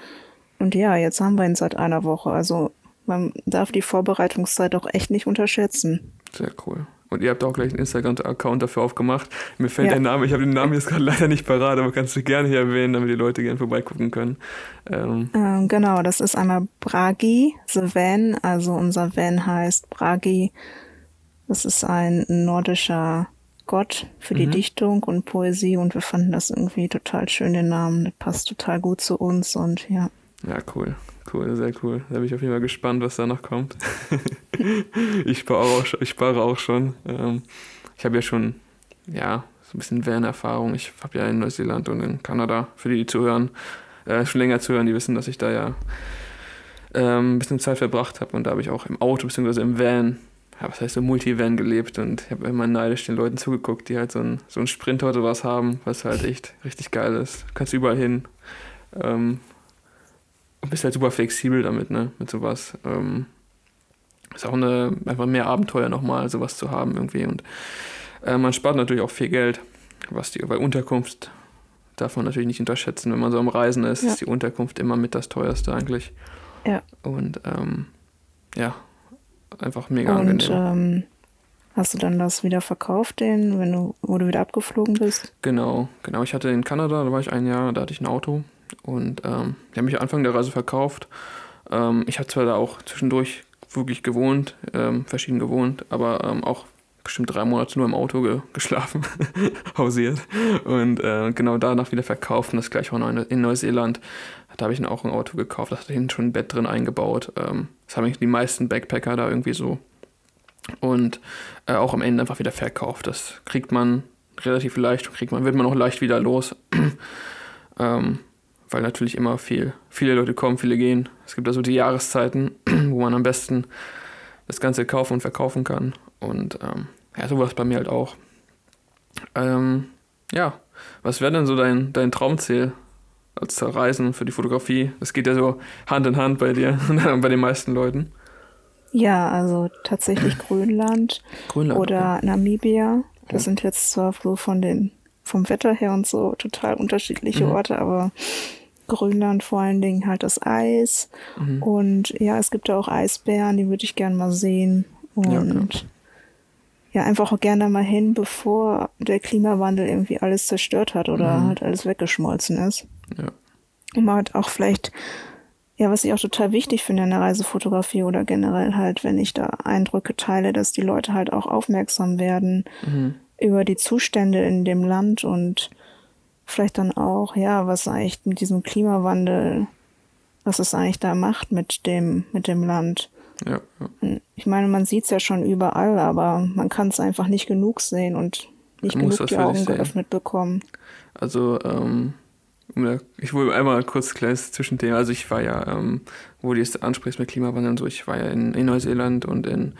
Und ja, jetzt haben wir ihn seit einer Woche. Also man darf die Vorbereitungszeit auch echt nicht unterschätzen. Sehr cool. Und ihr habt auch gleich einen Instagram-Account dafür aufgemacht. Mir fällt ja. der Name, ich habe den Namen jetzt gerade leider nicht parat, aber kannst du gerne hier erwähnen, damit die Leute gerne vorbeigucken können. Ähm. Ähm, genau, das ist einmal Bragi, The Van. Also unser Van heißt Bragi. Das ist ein nordischer Gott für die mhm. Dichtung und Poesie und wir fanden das irgendwie total schön, den Namen. Das passt total gut zu uns und ja. Ja, cool. Cool, sehr cool. Da bin ich auf jeden Fall gespannt, was da noch kommt. <laughs> ich, spare auch, ich spare auch schon. Ähm, ich habe ja schon, ja, so ein bisschen Van-Erfahrung. Ich habe ja in Neuseeland und in Kanada, für die, die zuhören, äh, schon länger zuhören, die wissen, dass ich da ja ähm, ein bisschen Zeit verbracht habe und da habe ich auch im Auto bzw. im Van ja, was heißt so Multivan gelebt und ich habe immer neidisch den Leuten zugeguckt, die halt so ein, so ein Sprinter oder was haben, was halt echt richtig geil ist. Du kannst überall hin. Ähm, und bist halt super flexibel damit, ne, mit sowas. Ähm, ist auch eine, einfach mehr Abenteuer nochmal, sowas zu haben irgendwie. Und äh, man spart natürlich auch viel Geld, was die, weil Unterkunft darf man natürlich nicht unterschätzen. Wenn man so am Reisen ist, ja. ist die Unterkunft immer mit das teuerste eigentlich. Ja. Und ähm, ja, einfach mega Und, angenehm. Ähm, hast du dann das wieder verkauft, den, wenn du, wo du wieder abgeflogen bist? Genau, genau. Ich hatte in Kanada, da war ich ein Jahr, da hatte ich ein Auto und ähm, die haben mich Anfang der Reise verkauft. Ähm, ich habe zwar da auch zwischendurch wirklich gewohnt, ähm, verschieden gewohnt, aber ähm, auch bestimmt drei Monate nur im Auto ge <laughs> geschlafen, <laughs> hausiert. Und äh, genau danach wieder verkauft und das gleiche auch in Neuseeland. Da habe ich auch ein Auto gekauft, da hatte hinten schon ein Bett drin eingebaut. Ähm, das haben die meisten Backpacker da irgendwie so. Und äh, auch am Ende einfach wieder verkauft. Das kriegt man relativ leicht, kriegt man, wird man auch leicht wieder los. <clears throat> ähm, weil natürlich immer viel, viele Leute kommen, viele gehen. Es gibt also die Jahreszeiten, <clears throat> wo man am besten das Ganze kaufen und verkaufen kann. Und ähm, ja, so war es bei mir halt auch. Ähm, ja, was wäre denn so dein, dein Traumziel als Reisen für die Fotografie. Das geht ja so Hand in Hand bei dir <laughs> und bei den meisten Leuten. Ja, also tatsächlich <clears throat> Grönland, Grönland oder okay. Namibia. Das sind jetzt zwar so von den, vom Wetter her und so total unterschiedliche mhm. Orte, aber Grönland vor allen Dingen halt das Eis. Mhm. Und ja, es gibt da auch Eisbären, die würde ich gerne mal sehen. Und ja einfach auch gerne mal hin, bevor der Klimawandel irgendwie alles zerstört hat oder mhm. halt alles weggeschmolzen ist. Ja. Um halt auch vielleicht, ja, was ich auch total wichtig finde in der Reisefotografie oder generell halt, wenn ich da Eindrücke teile, dass die Leute halt auch aufmerksam werden mhm. über die Zustände in dem Land und vielleicht dann auch, ja, was eigentlich mit diesem Klimawandel, was es eigentlich da macht mit dem, mit dem Land. Ja, ja. Ich meine, man sieht es ja schon überall, aber man kann es einfach nicht genug sehen und nicht man genug die Augen geöffnet bekommen. Also, ähm, ich wollte einmal kurz ein kleines Zwischenthema. Also ich war ja, ähm, wo du jetzt ansprichst mit Klimawandel und so, ich war ja in, in Neuseeland und in,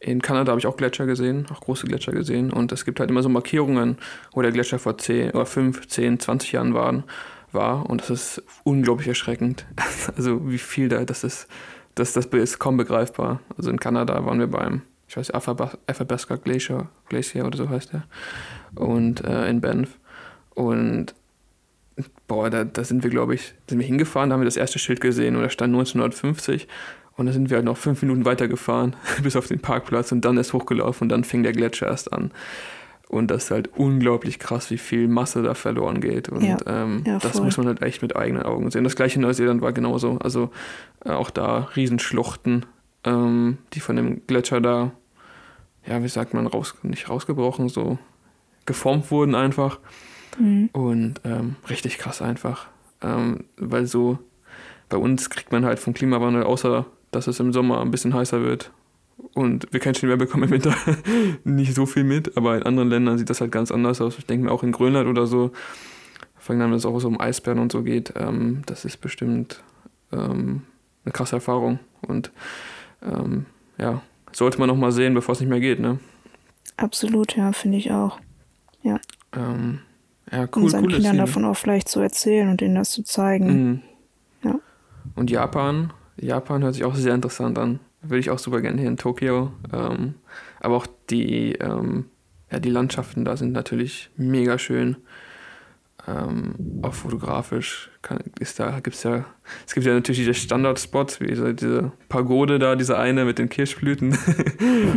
in Kanada habe ich auch Gletscher gesehen, auch große Gletscher gesehen. Und es gibt halt immer so Markierungen, wo der Gletscher vor 10 oder 5, 10, 20 Jahren waren, war. Und das ist unglaublich erschreckend. <laughs> also wie viel da, das ist, das, das ist kaum begreifbar. Also in Kanada waren wir beim, ich weiß, Athabasca Glacier, Glacier oder so heißt der. Und äh, in Banff. Und boah, da, da sind wir, glaube ich, sind wir hingefahren, da haben wir das erste Schild gesehen und da stand 1950 und dann sind wir halt noch fünf Minuten weitergefahren <laughs> bis auf den Parkplatz und dann ist hochgelaufen und dann fing der Gletscher erst an. Und das ist halt unglaublich krass, wie viel Masse da verloren geht. Und ja, ähm, ja, das muss man halt echt mit eigenen Augen sehen. Das gleiche in Neuseeland war genauso. Also äh, auch da Riesenschluchten, ähm, die von dem Gletscher da, ja, wie sagt man, raus, nicht rausgebrochen, so geformt wurden einfach. Mhm. Und ähm, richtig krass einfach. Ähm, weil so bei uns kriegt man halt vom Klimawandel, außer dass es im Sommer ein bisschen heißer wird und wir keinen Schnee mehr bekommen im Winter, <laughs> nicht so viel mit. Aber in anderen Ländern sieht das halt ganz anders aus. Ich denke mir auch in Grönland oder so, vor allem wenn es auch so um Eisbären und so geht, ähm, das ist bestimmt ähm, eine krasse Erfahrung. Und ähm, ja, sollte man noch mal sehen, bevor es nicht mehr geht, ne? Absolut, ja, finde ich auch. Ja. Ähm, ja, cool, um seinen Kindern Szene. davon auch vielleicht zu erzählen und ihnen das zu zeigen. Mhm. Ja. Und Japan, Japan hört sich auch sehr interessant an. Würde ich auch super gerne hier in Tokio. Ähm, aber auch die, ähm, ja, die Landschaften da sind natürlich mega schön ähm, auch fotografisch kann, ist da, gibt's ja, es gibt ja natürlich diese Standardspots, wie diese, diese Pagode da, diese eine mit den Kirschblüten. <laughs>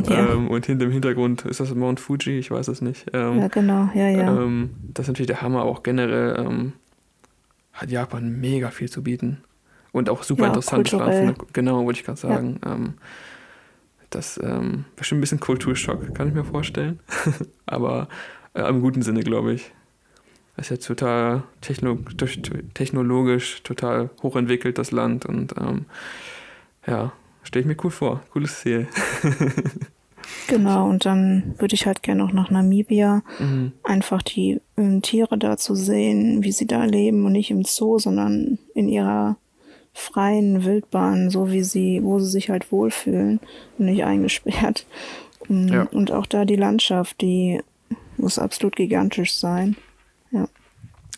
Ja. ähm, und hinter dem Hintergrund ist das Mount Fuji, ich weiß es nicht. Ähm, ja, genau, ja, ja. Ähm, das ist natürlich der Hammer, aber auch generell ähm, hat Japan mega viel zu bieten. Und auch super ja, interessant. Kulturell. Genau, wollte ich gerade sagen. Ja. Ähm, das bestimmt ein bisschen Kulturschock, kann ich mir vorstellen. <laughs> aber äh, im guten Sinne, glaube ich ist jetzt total techno technologisch total hochentwickelt, das Land. Und ähm, ja, stelle ich mir cool vor. Cooles Ziel. <laughs> genau, und dann würde ich halt gerne noch nach Namibia. Mhm. Einfach die ähm, Tiere da zu sehen, wie sie da leben und nicht im Zoo, sondern in ihrer freien Wildbahn, so wie sie, wo sie sich halt wohlfühlen und nicht eingesperrt. Ja. Und auch da die Landschaft, die muss absolut gigantisch sein.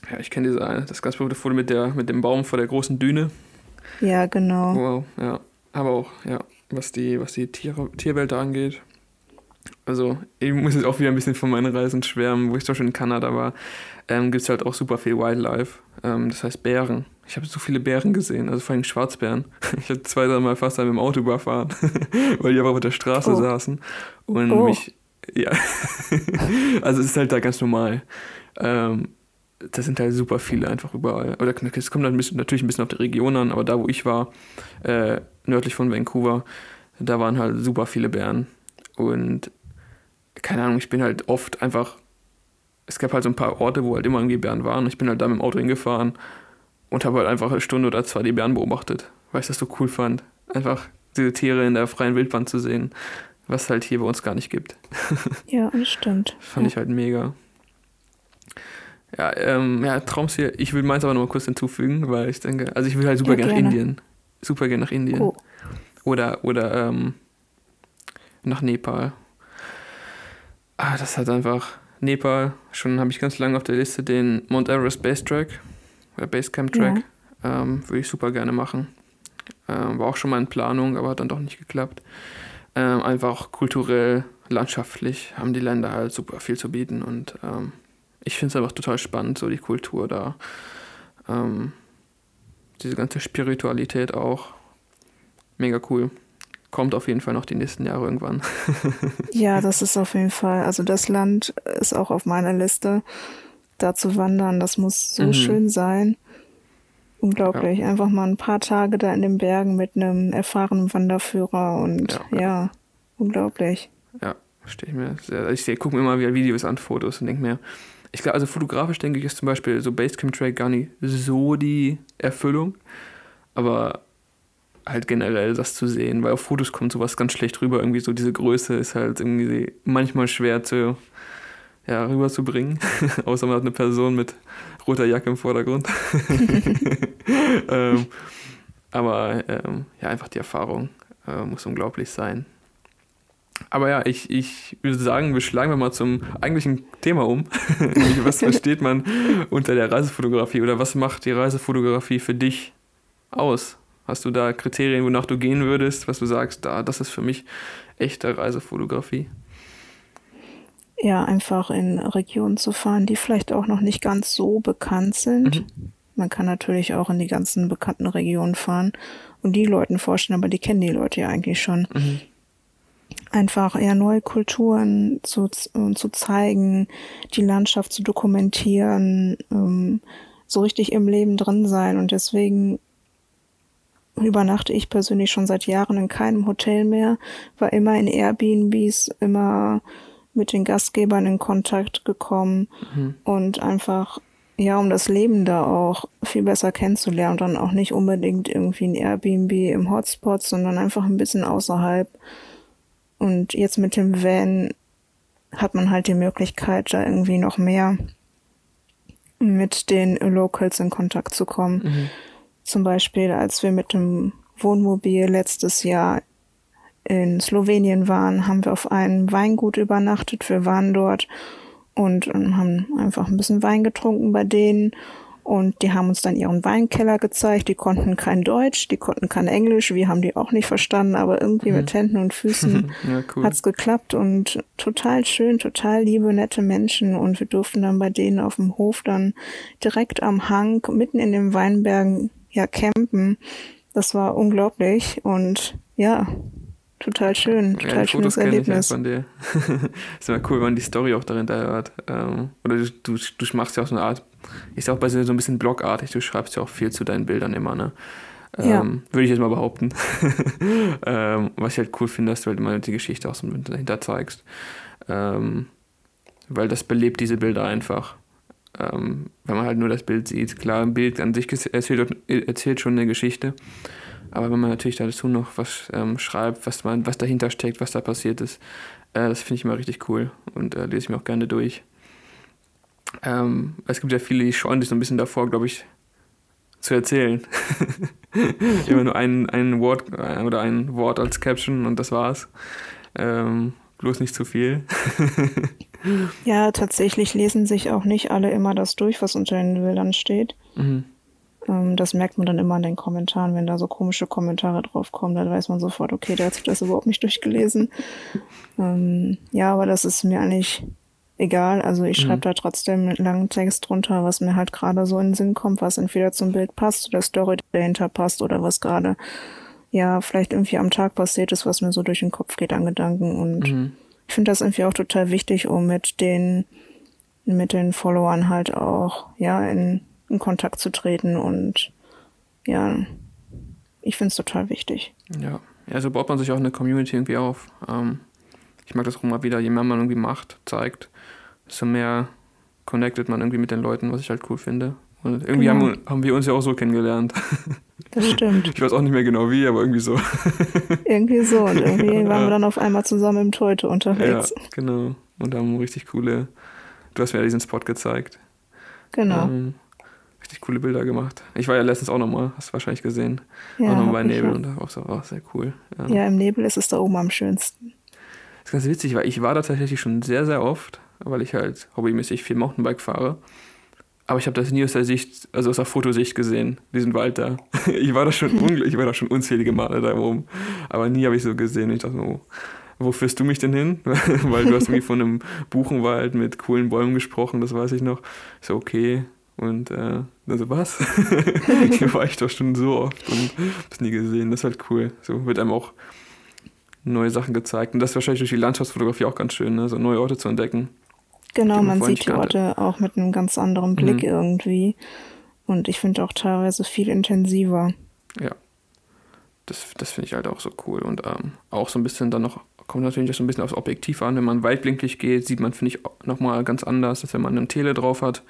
Ja. Ich kenne diese eine, das ganz berühmte Foto mit, der, mit dem Baum vor der großen Düne. Ja, genau. Wow, ja. Aber auch, ja, was die, was die Tiere, Tierwelt angeht. Also, ich muss jetzt auch wieder ein bisschen von meinen Reisen schwärmen, wo ich doch schon in Kanada war. Ähm, Gibt es halt auch super viel Wildlife. Ähm, das heißt Bären. Ich habe so viele Bären gesehen, also vor allem Schwarzbären. <laughs> Ich hatte zwei, drei Mal fast mit dem Auto überfahren, <laughs> weil die einfach auf der Straße oh. saßen. Und oh. mich, ja. <laughs> also, es ist halt da ganz normal. Ähm, das sind halt super viele einfach überall. Oder es kommt natürlich ein bisschen auf die Region an, aber da, wo ich war, äh, nördlich von Vancouver, da waren halt super viele Bären. Und keine Ahnung, ich bin halt oft einfach. Es gab halt so ein paar Orte, wo halt immer irgendwie Bären waren. Ich bin halt da mit dem Auto hingefahren und habe halt einfach eine Stunde oder zwei die Bären beobachtet, weil ich das so cool fand. Einfach diese Tiere in der freien Wildbahn zu sehen, was halt hier bei uns gar nicht gibt. <laughs> Ja, das stimmt. fand ja. ich halt mega. Ja, ähm, ja, Traumziel. Ich will meins aber noch mal kurz hinzufügen, weil ich denke, also ich will halt super ja, gerne nach Indien. Super gerne nach Indien. Oh. Oder, oder ähm, nach Nepal. Ah, das hat einfach Nepal. Schon habe ich ganz lange auf der Liste den Mount Everest Base Track oder Basecamp Track. Ja. Ähm, würde ich super gerne machen. Ähm, war auch schon mal in Planung, aber hat dann doch nicht geklappt. Ähm, einfach kulturell, landschaftlich haben die Länder halt super viel zu bieten und ähm, ich finde es einfach total spannend, so die Kultur da. Ähm, diese ganze Spiritualität auch. Mega cool. kommt auf jeden Fall noch die nächsten Jahre irgendwann. <laughs> ja, das ist auf jeden Fall. Also das Land ist auch auf meiner Liste, da zu wandern. Das muss so mhm. schön sein. Unglaublich. Ja. Einfach mal ein paar Tage da in den Bergen mit einem erfahrenen Wanderführer und ja, ja. ja unglaublich. Ja, verstehe ich mir. Sehr, ich gucke mir immer wieder Videos an, Fotos und denke mir, ich glaube, also fotografisch denke ich, ist zum Beispiel so Basecamp Track gar nicht so die Erfüllung. Aber halt generell das zu sehen, weil auf Fotos kommt sowas ganz schlecht rüber. Irgendwie so diese Größe ist halt irgendwie manchmal schwer zu, ja, rüberzubringen. <laughs> Außer man hat eine Person mit roter Jacke im Vordergrund. <laughs> ähm, aber ähm, ja, einfach die Erfahrung äh, muss unglaublich sein. Aber ja, ich, ich würde sagen, wir schlagen wir mal zum eigentlichen Thema um. <laughs> was versteht man unter der Reisefotografie oder was macht die Reisefotografie für dich aus? Hast du da Kriterien, wonach du gehen würdest, was du sagst, da, das ist für mich echte Reisefotografie? Ja, einfach in Regionen zu fahren, die vielleicht auch noch nicht ganz so bekannt sind. Mhm. Man kann natürlich auch in die ganzen bekannten Regionen fahren und die Leuten vorstellen, aber die kennen die Leute ja eigentlich schon. Mhm. Einfach eher neue Kulturen zu, äh, zu zeigen, die Landschaft zu dokumentieren, ähm, so richtig im Leben drin sein. Und deswegen übernachte ich persönlich schon seit Jahren in keinem Hotel mehr, war immer in Airbnbs, immer mit den Gastgebern in Kontakt gekommen mhm. und einfach, ja, um das Leben da auch viel besser kennenzulernen und dann auch nicht unbedingt irgendwie ein Airbnb im Hotspot, sondern einfach ein bisschen außerhalb. Und jetzt mit dem Van hat man halt die Möglichkeit, da irgendwie noch mehr mit den Locals in Kontakt zu kommen. Mhm. Zum Beispiel, als wir mit dem Wohnmobil letztes Jahr in Slowenien waren, haben wir auf einem Weingut übernachtet. Wir waren dort und haben einfach ein bisschen Wein getrunken bei denen. Und die haben uns dann ihren Weinkeller gezeigt. Die konnten kein Deutsch, die konnten kein Englisch. Wir haben die auch nicht verstanden, aber irgendwie mhm. mit Händen und Füßen <laughs> ja, cool. hat's geklappt und total schön, total liebe, nette Menschen. Und wir durften dann bei denen auf dem Hof dann direkt am Hang, mitten in den Weinbergen, ja, campen. Das war unglaublich und ja, total schön, total ja, schönes Erlebnis. Ich von dir. <laughs> ist immer cool, wenn man die Story auch dahinter hört. Ähm, oder du, du, du machst ja auch so eine Art, ist auch bei so, so ein bisschen blogartig, du schreibst ja auch viel zu deinen Bildern immer, ne? Ähm, ja. Würde ich jetzt mal behaupten. <laughs> ähm, was ich halt cool finde, dass du halt immer die Geschichte auch so dahinter zeigst. Ähm, weil das belebt diese Bilder einfach ähm, wenn man halt nur das Bild sieht. Klar, ein Bild an sich erzählt, erzählt schon eine Geschichte, aber wenn man natürlich dazu noch was ähm, schreibt, was, man, was dahinter steckt, was da passiert ist, äh, das finde ich immer richtig cool und äh, lese ich mir auch gerne durch. Ähm, es gibt ja viele, die scheuen sich so ein bisschen davor, glaube ich, zu erzählen. <laughs> Immer nur ein, ein Wort äh, oder ein Wort als Caption und das war's. Ähm, bloß nicht zu viel. <laughs> Ja, tatsächlich lesen sich auch nicht alle immer das durch, was unter den Bildern steht. Mhm. Ähm, das merkt man dann immer in den Kommentaren, wenn da so komische Kommentare drauf kommen, dann weiß man sofort, okay, der hat sich das überhaupt nicht durchgelesen. Ähm, ja, aber das ist mir eigentlich egal. Also ich mhm. schreibe da trotzdem einen langen Text drunter, was mir halt gerade so in den Sinn kommt, was entweder zum Bild passt oder Story dahinter passt oder was gerade ja vielleicht irgendwie am Tag passiert ist, was mir so durch den Kopf geht an Gedanken und mhm ich finde das irgendwie auch total wichtig, um mit den, mit den Followern halt auch, ja, in, in Kontakt zu treten und ja, ich finde es total wichtig. Ja. ja, so baut man sich auch eine Community irgendwie auf. Ähm, ich mag das auch mal wieder, je mehr man irgendwie macht, zeigt, desto mehr connected man irgendwie mit den Leuten, was ich halt cool finde. Und irgendwie genau. haben, haben wir uns ja auch so kennengelernt. <laughs> Das stimmt. Ich weiß auch nicht mehr genau wie, aber irgendwie so. <laughs> Irgendwie so. Und irgendwie <laughs> waren wir dann auf einmal zusammen im Teute unterwegs. Ja, genau. Und haben richtig coole. Du hast mir ja diesen Spot gezeigt. Genau. Ähm, richtig coole Bilder gemacht. Ich war ja letztens auch nochmal, hast du wahrscheinlich gesehen. Ja, auch nochmal bei Nebel und da auch so, oh, sehr cool. Ja. ja, im Nebel ist es da oben am schönsten. Das ist ganz witzig, weil ich war da tatsächlich schon sehr, sehr oft, weil ich halt hobbymäßig viel Mountainbike fahre. Aber ich habe das nie aus der Sicht, also aus der Fotosicht gesehen, diesen Wald da. <laughs> Ich war da schon, ich war da schon unzählige Male da oben. Aber nie habe ich so gesehen. Ich dachte, oh, wo führst du mich denn hin? <laughs> Weil du hast irgendwie von einem Buchenwald mit coolen Bäumen gesprochen, das weiß ich noch. Ich so, okay. Und äh, also was? <laughs> Hier war ich doch schon so oft und hab's nie gesehen. Das ist halt cool. So wird einem auch neue Sachen gezeigt. Und das ist wahrscheinlich durch die Landschaftsfotografie auch ganz schön, ne? so neue Orte zu entdecken. Genau, man sieht die Orte auch mit einem ganz anderen Blick mhm. irgendwie. Und ich finde auch teilweise viel intensiver. Ja. Das, das finde ich halt auch so cool. Und ähm, auch so ein bisschen dann noch, kommt natürlich auch so ein bisschen aufs Objektiv an. Wenn man weitblinklich geht, sieht man, finde ich, nochmal ganz anders, als wenn man einen Tele drauf hat.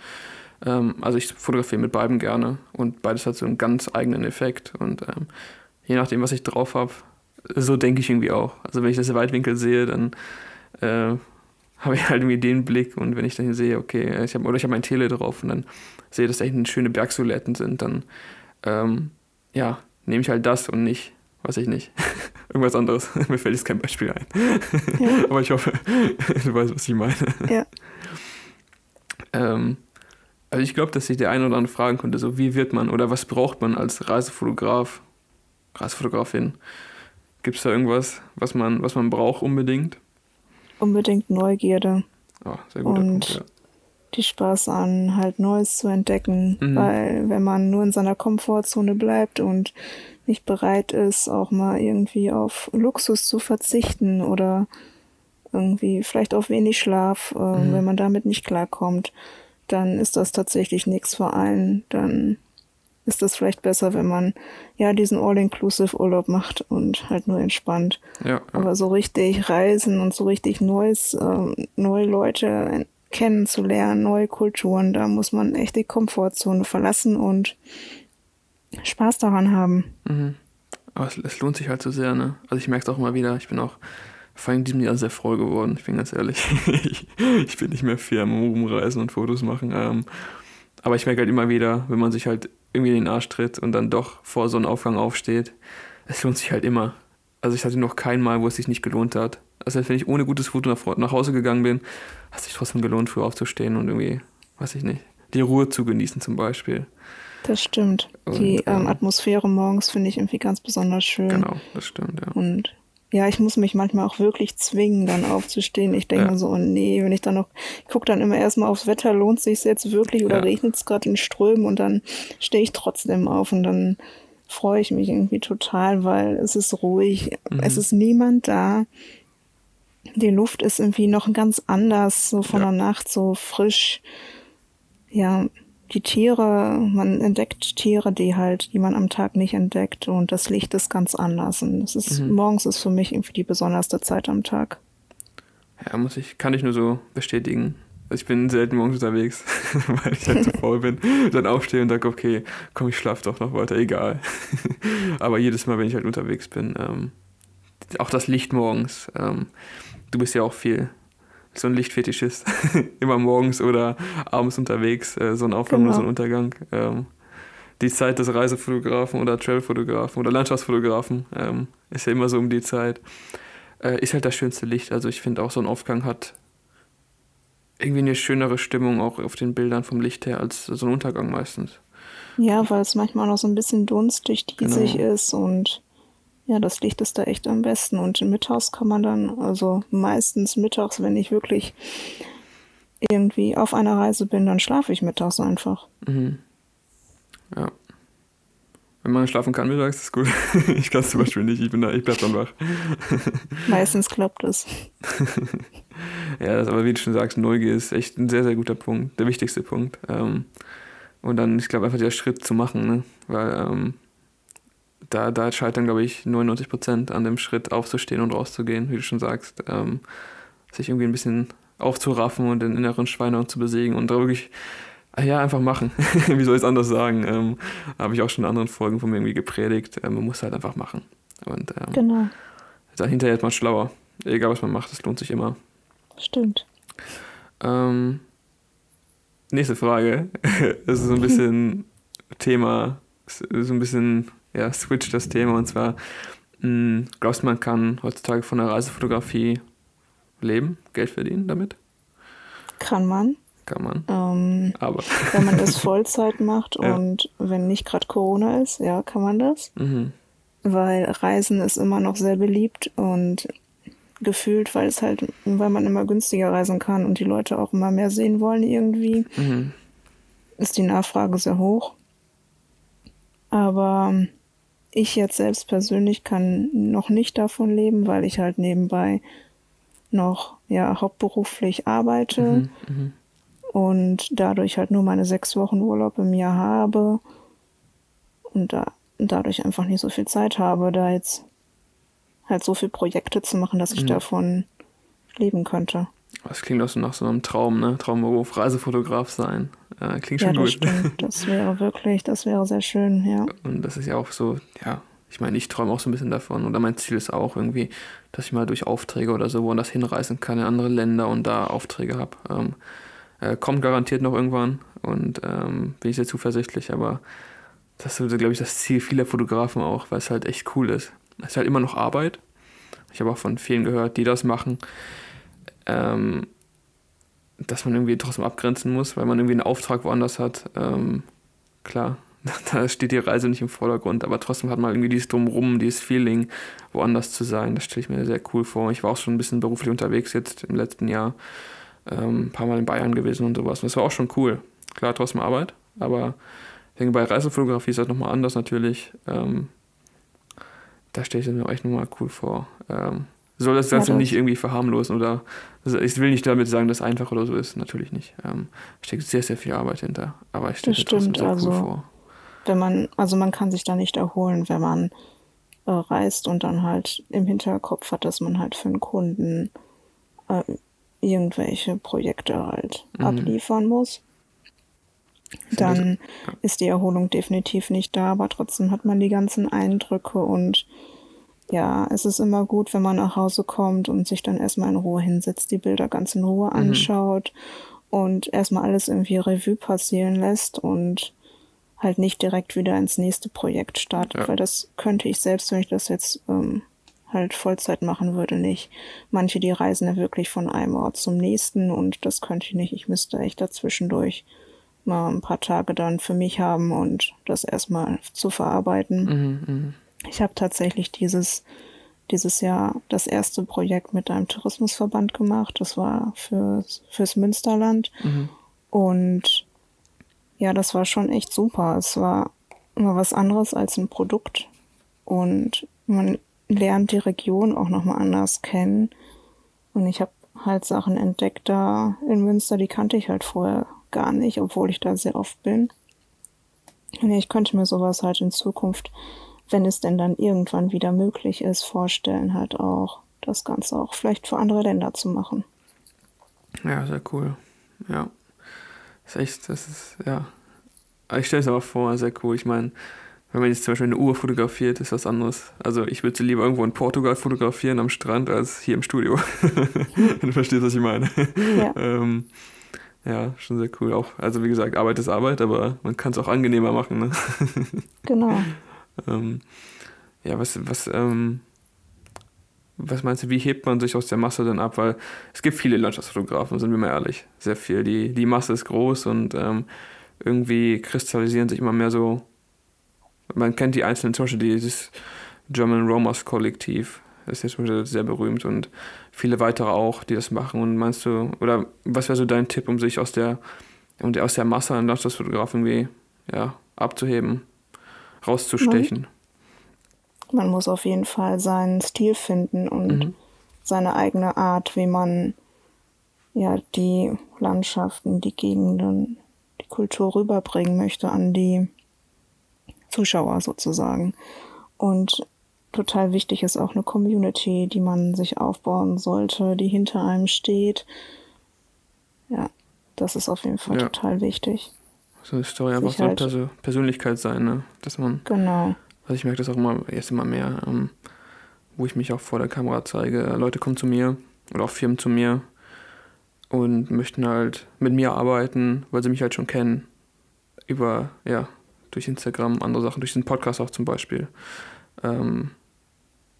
Ähm, also ich fotografiere mit beiden gerne und beides hat so einen ganz eigenen Effekt. Und ähm, je nachdem, was ich drauf habe, so denke ich irgendwie auch. Also wenn ich das im Weitwinkel sehe, dann äh, habe ich halt irgendwie den Blick und wenn ich dann sehe, okay, ich habe oder ich habe mein Tele drauf und dann sehe, dass da hinten schöne Bergsoletten sind, dann ähm, ja, nehme ich halt das und nicht, weiß ich nicht, <laughs> irgendwas anderes. <laughs> Mir fällt jetzt kein Beispiel ein. Ja. <laughs> Aber ich hoffe, du weißt, was ich meine. Ja. Ähm, also ich glaube, dass sich der eine oder andere fragen konnte, so wie wird man oder was braucht man als Reisefotograf, Reisefotografin? Gibt es da irgendwas, was man, was man braucht unbedingt? Unbedingt Neugierde. Oh, sehr gut. Und Punkt, ja. die Spaß an, halt Neues zu entdecken. Mhm. Weil wenn man nur in seiner Komfortzone bleibt und nicht bereit ist, auch mal irgendwie auf Luxus zu verzichten oder irgendwie vielleicht auf wenig Schlaf, äh, mhm. wenn man damit nicht klarkommt, dann ist das tatsächlich nichts für einen. Dann ist das vielleicht besser, wenn man ja diesen All-Inclusive-Urlaub macht und halt nur entspannt. Ja, ja. Aber so richtig reisen und so richtig Neues, äh, neue Leute kennenzulernen, neue Kulturen, da muss man echt die Komfortzone verlassen und Spaß daran haben. Mhm. Aber es, es, lohnt sich halt so sehr, ne? Also ich merke es auch immer wieder, ich bin auch vor allem in diesem Jahr sehr voll geworden, ich bin ganz ehrlich. ich, <laughs> ich, bin nicht mehr viel am Rumreisen und Fotos machen. Ähm, aber ich merke halt immer wieder, wenn man sich halt irgendwie in den Arsch tritt und dann doch vor so einem Aufgang aufsteht, es lohnt sich halt immer. Also ich hatte noch kein Mal, wo es sich nicht gelohnt hat. Also wenn ich ohne gutes Foto nach, nach Hause gegangen bin, hat es sich trotzdem gelohnt, früh aufzustehen und irgendwie, weiß ich nicht, die Ruhe zu genießen zum Beispiel. Das stimmt. Und, die ähm, ähm, Atmosphäre morgens finde ich irgendwie ganz besonders schön. Genau, das stimmt, ja. Und ja, ich muss mich manchmal auch wirklich zwingen, dann aufzustehen. Ich denke ja. so, oh nee, wenn ich dann noch, ich gucke dann immer erstmal aufs Wetter, lohnt es sich jetzt wirklich oder ja. regnet es gerade in Strömen und dann stehe ich trotzdem auf und dann freue ich mich irgendwie total, weil es ist ruhig, mhm. es ist niemand da. Die Luft ist irgendwie noch ganz anders, so von ja. der Nacht so frisch. Ja, die Tiere, man entdeckt Tiere, die halt, die man am Tag nicht entdeckt und das Licht ist ganz anders. Und es ist, mhm. morgens ist für mich irgendwie die besonderste Zeit am Tag. Ja, muss ich, kann ich nur so bestätigen. Also ich bin selten morgens unterwegs, <laughs> weil ich halt zu faul bin. Dann aufstehe und sage, okay, komm, ich schlafe doch noch weiter, egal. <laughs> Aber jedes Mal, wenn ich halt unterwegs bin, ähm, auch das Licht morgens, ähm, du bist ja auch viel so ein Lichtfetischist. <laughs> Immer morgens oder abends unterwegs, äh, so ein Aufgang genau. oder so ein Untergang. Ähm, die Zeit des Reisefotografen oder Travelfotografen oder Landschaftsfotografen ähm, ist ja immer so um die Zeit. Äh, ist halt das schönste Licht. Also ich finde auch so ein Aufgang hat irgendwie eine schönere Stimmung auch auf den Bildern vom Licht her als so ein Untergang meistens. Ja, weil es manchmal noch so ein bisschen dunstig, diesig genau. ist und ja, das Licht ist da echt am besten. Und mittags kann man dann, also meistens mittags, wenn ich wirklich irgendwie auf einer Reise bin, dann schlafe ich mittags einfach. Mhm. Ja. Wenn man schlafen kann mittags, ist gut. <laughs> ich kann es zum Beispiel nicht, ich bin da, ich bleib dann wach. <laughs> Meistens klappt es. <laughs> ja, das aber wie du schon sagst, Neugier ist echt ein sehr, sehr guter Punkt, der wichtigste Punkt. Ähm, und dann, ich glaube, einfach der Schritt zu machen, ne? Weil ähm, da, da scheitern, glaube ich, 99 Prozent an dem Schritt aufzustehen und rauszugehen, wie du schon sagst. Ähm, sich irgendwie ein bisschen aufzuraffen und den inneren Schweinehund zu besiegen und da wirklich, ah ja, einfach machen. <laughs> wie soll ich es anders sagen? Ähm, Habe ich auch schon in anderen Folgen von mir irgendwie gepredigt. Ähm, man muss halt einfach machen. Und ähm, genau. dann hinterher ist man schlauer. Egal, was man macht, es lohnt sich immer. Stimmt. Ähm, nächste Frage. <laughs> das ist so ein bisschen Thema, so ein bisschen ja, switch das Thema und zwar, mh, hm, glaubst du, man kann heutzutage von der Reisefotografie leben, Geld verdienen damit? Kann man. Kann man. Ähm, Aber. Wenn man das <laughs> Vollzeit macht ja. und wenn nicht gerade Corona ist, ja, kann man das. Mhm. Weil Reisen ist immer noch sehr beliebt und gefühlt, weil es halt, weil man immer günstiger reisen kann und die Leute auch immer mehr sehen wollen irgendwie, mhm. ist die Nachfrage sehr hoch. Aber ich jetzt selbst persönlich kann noch nicht davon leben, weil ich halt nebenbei noch ja hauptberuflich arbeite Mhm, mhm. und dadurch halt nur meine sechs Wochen Urlaub im Jahr habe und da dadurch einfach nicht so viel Zeit habe, da jetzt halt so viele Projekte zu machen, dass ich Mhm. davon leben könnte. Das klingt auch so nach so einem Traum, ne? Traumberuf, Reisefotograf sein. Äh, klingt Ja, schon das gut. stimmt. <laughs> Das wäre wirklich, das wäre sehr schön, ja. Und das ist ja auch so, ja, ich meine, ich träume auch so ein bisschen davon. Oder mein Ziel ist auch irgendwie, dass ich mal durch Aufträge oder so woanders hinreisen kann, in andere Länder und da Aufträge habe. Ähm, äh, kommt garantiert noch irgendwann und ähm, bin ich sehr zuversichtlich, aber das ist, glaube ich, das Ziel vieler Fotografen auch, weil es halt echt cool ist. Es ist halt immer noch Arbeit. Ich habe auch von vielen gehört, die das machen, ähm, dass man irgendwie trotzdem abgrenzen muss, weil man irgendwie einen Auftrag woanders hat. Ähm, klar, <laughs> da steht die Reise nicht im Vordergrund, aber trotzdem hat man irgendwie dieses Drumrum, dieses Feeling, woanders zu sein. Das stelle ich mir sehr cool vor. Ich war auch schon ein bisschen beruflich unterwegs jetzt im letzten Jahr. Ähm, ein paar Mal in Bayern gewesen und sowas. Und das war auch schon cool. Klar, trotzdem Arbeit, aber ich denke, bei Reisefotografie ist das nochmal anders natürlich. Ähm, da stelle ich mir echt nochmal cool vor. Ähm, soll das Ja, Ganze das- nicht irgendwie verharmlosen oder also ich will nicht damit sagen, dass es einfach oder so ist, natürlich nicht. Ähm, steckt sehr, sehr viel Arbeit hinter. Aber ich stelle mir trotzdem sehr also- cool vor. Wenn man, also man kann sich da nicht erholen, wenn man äh, reist und dann halt im Hinterkopf hat, dass man halt für einen Kunden äh, irgendwelche Projekte halt Mhm. abliefern muss. Dann ist die Erholung definitiv nicht da, aber trotzdem hat man die ganzen Eindrücke und ja, es ist immer gut, wenn man nach Hause kommt und sich dann erstmal in Ruhe hinsetzt, die Bilder ganz in Ruhe anschaut und erstmal alles irgendwie Revue passieren lässt und halt nicht direkt wieder ins nächste Projekt startet, Ja. weil das könnte ich selbst, wenn ich das jetzt ähm, halt Vollzeit machen würde, nicht. Manche, die reisen ja wirklich von einem Ort zum nächsten und das könnte ich nicht. Ich müsste echt dazwischendurch mal ein paar Tage dann für mich haben und das erstmal zu verarbeiten. Mhm, mhm. Ich habe tatsächlich dieses, dieses Jahr das erste Projekt mit einem Tourismusverband gemacht. Das war fürs, fürs Münsterland. Mhm. Und ja, das war schon echt super. Es war immer was anderes als ein Produkt. Und man lernt die Region auch nochmal anders kennen. Und ich habe halt Sachen entdeckt da in Münster, die kannte ich halt vorher gar nicht, obwohl ich da sehr oft bin. Und ich könnte mir sowas halt in Zukunft, wenn es denn dann irgendwann wieder möglich ist, vorstellen, halt auch das Ganze auch vielleicht für andere Länder zu machen. Ja, sehr cool. Ja. Ist echt, das ist, ja. Ich stelle es aber vor, sehr cool. Ich meine, wenn man jetzt zum Beispiel eine Uhr fotografiert, ist was anderes. Also ich würde sie lieber irgendwo in Portugal fotografieren am Strand als hier im Studio. wenn <laughs> du verstehst, was ich meine. Ja. <laughs> ähm, ja, schon sehr cool. Auch, also wie gesagt, Arbeit ist Arbeit, aber man kann es auch angenehmer machen. Ne? Genau. <laughs> Ähm, ja, was, was, ähm, was meinst du, wie hebt man sich aus der Masse denn ab? Weil es gibt viele Landschaftsfotografen, sind wir mal ehrlich. Sehr viel. Die, die Masse ist groß und ähm, irgendwie kristallisieren sich immer mehr so. Man kennt die einzelnen, zum Beispiel dieses German Romas Kollektiv. Ist jetzt Beispiel sehr berühmt und viele weitere auch, die das machen. Und meinst du, oder was wäre so dein Tipp, um sich aus der, um aus der Masse an Landschaftsfotografen irgendwie ja, abzuheben, rauszustechen? Man muss auf jeden Fall seinen Stil finden und Mhm. seine eigene Art, wie man ja die Landschaften, die Gegenden, die Kultur rüberbringen möchte an die Zuschauer sozusagen. Und total wichtig ist auch eine Community, die man sich aufbauen sollte, die hinter einem steht. Ja, das ist auf jeden Fall Ja. total wichtig. So eine Story einfach so halt- Perso Persönlichkeit sein, ne? Dass man, Genau. also ich merke das auch immer, jetzt immer mehr, ähm, wo ich mich auch vor der Kamera zeige. Leute kommen zu mir oder auch Firmen zu mir und möchten halt mit mir arbeiten, weil sie mich halt schon kennen. Über, ja, durch Instagram, andere Sachen, durch den Podcast auch zum Beispiel. Ähm,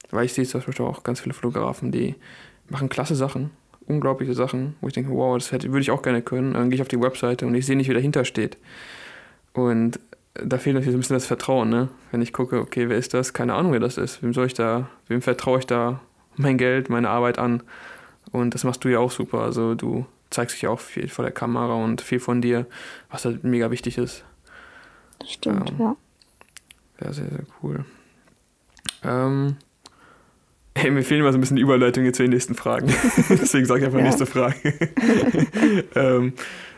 weil ich sehe zum Beispiel auch ganz viele Fotografen, die machen klasse Sachen, unglaubliche Sachen, wo ich denke, wow, das hätte, würde ich auch gerne können. Dann gehe ich auf die Webseite und ich sehe nicht, wie dahinter steht. Und da fehlt natürlich so ein bisschen das Vertrauen, ne? Wenn ich gucke, okay, wer ist das? Keine Ahnung, wer das ist. Wem soll ich da, wem vertraue ich da mein Geld, meine Arbeit an? Und das machst du ja auch super. Also du zeigst dich ja auch viel vor der Kamera und viel von dir, was halt mega wichtig ist. Das stimmt, Ähm, ja. Ja, sehr, sehr cool. Ähm, hey, mir fehlen immer so ein bisschen die Überleitungen zu den nächsten Fragen. <laughs> Deswegen sage ich einfach ja. nächste Frage. <laughs> ähm,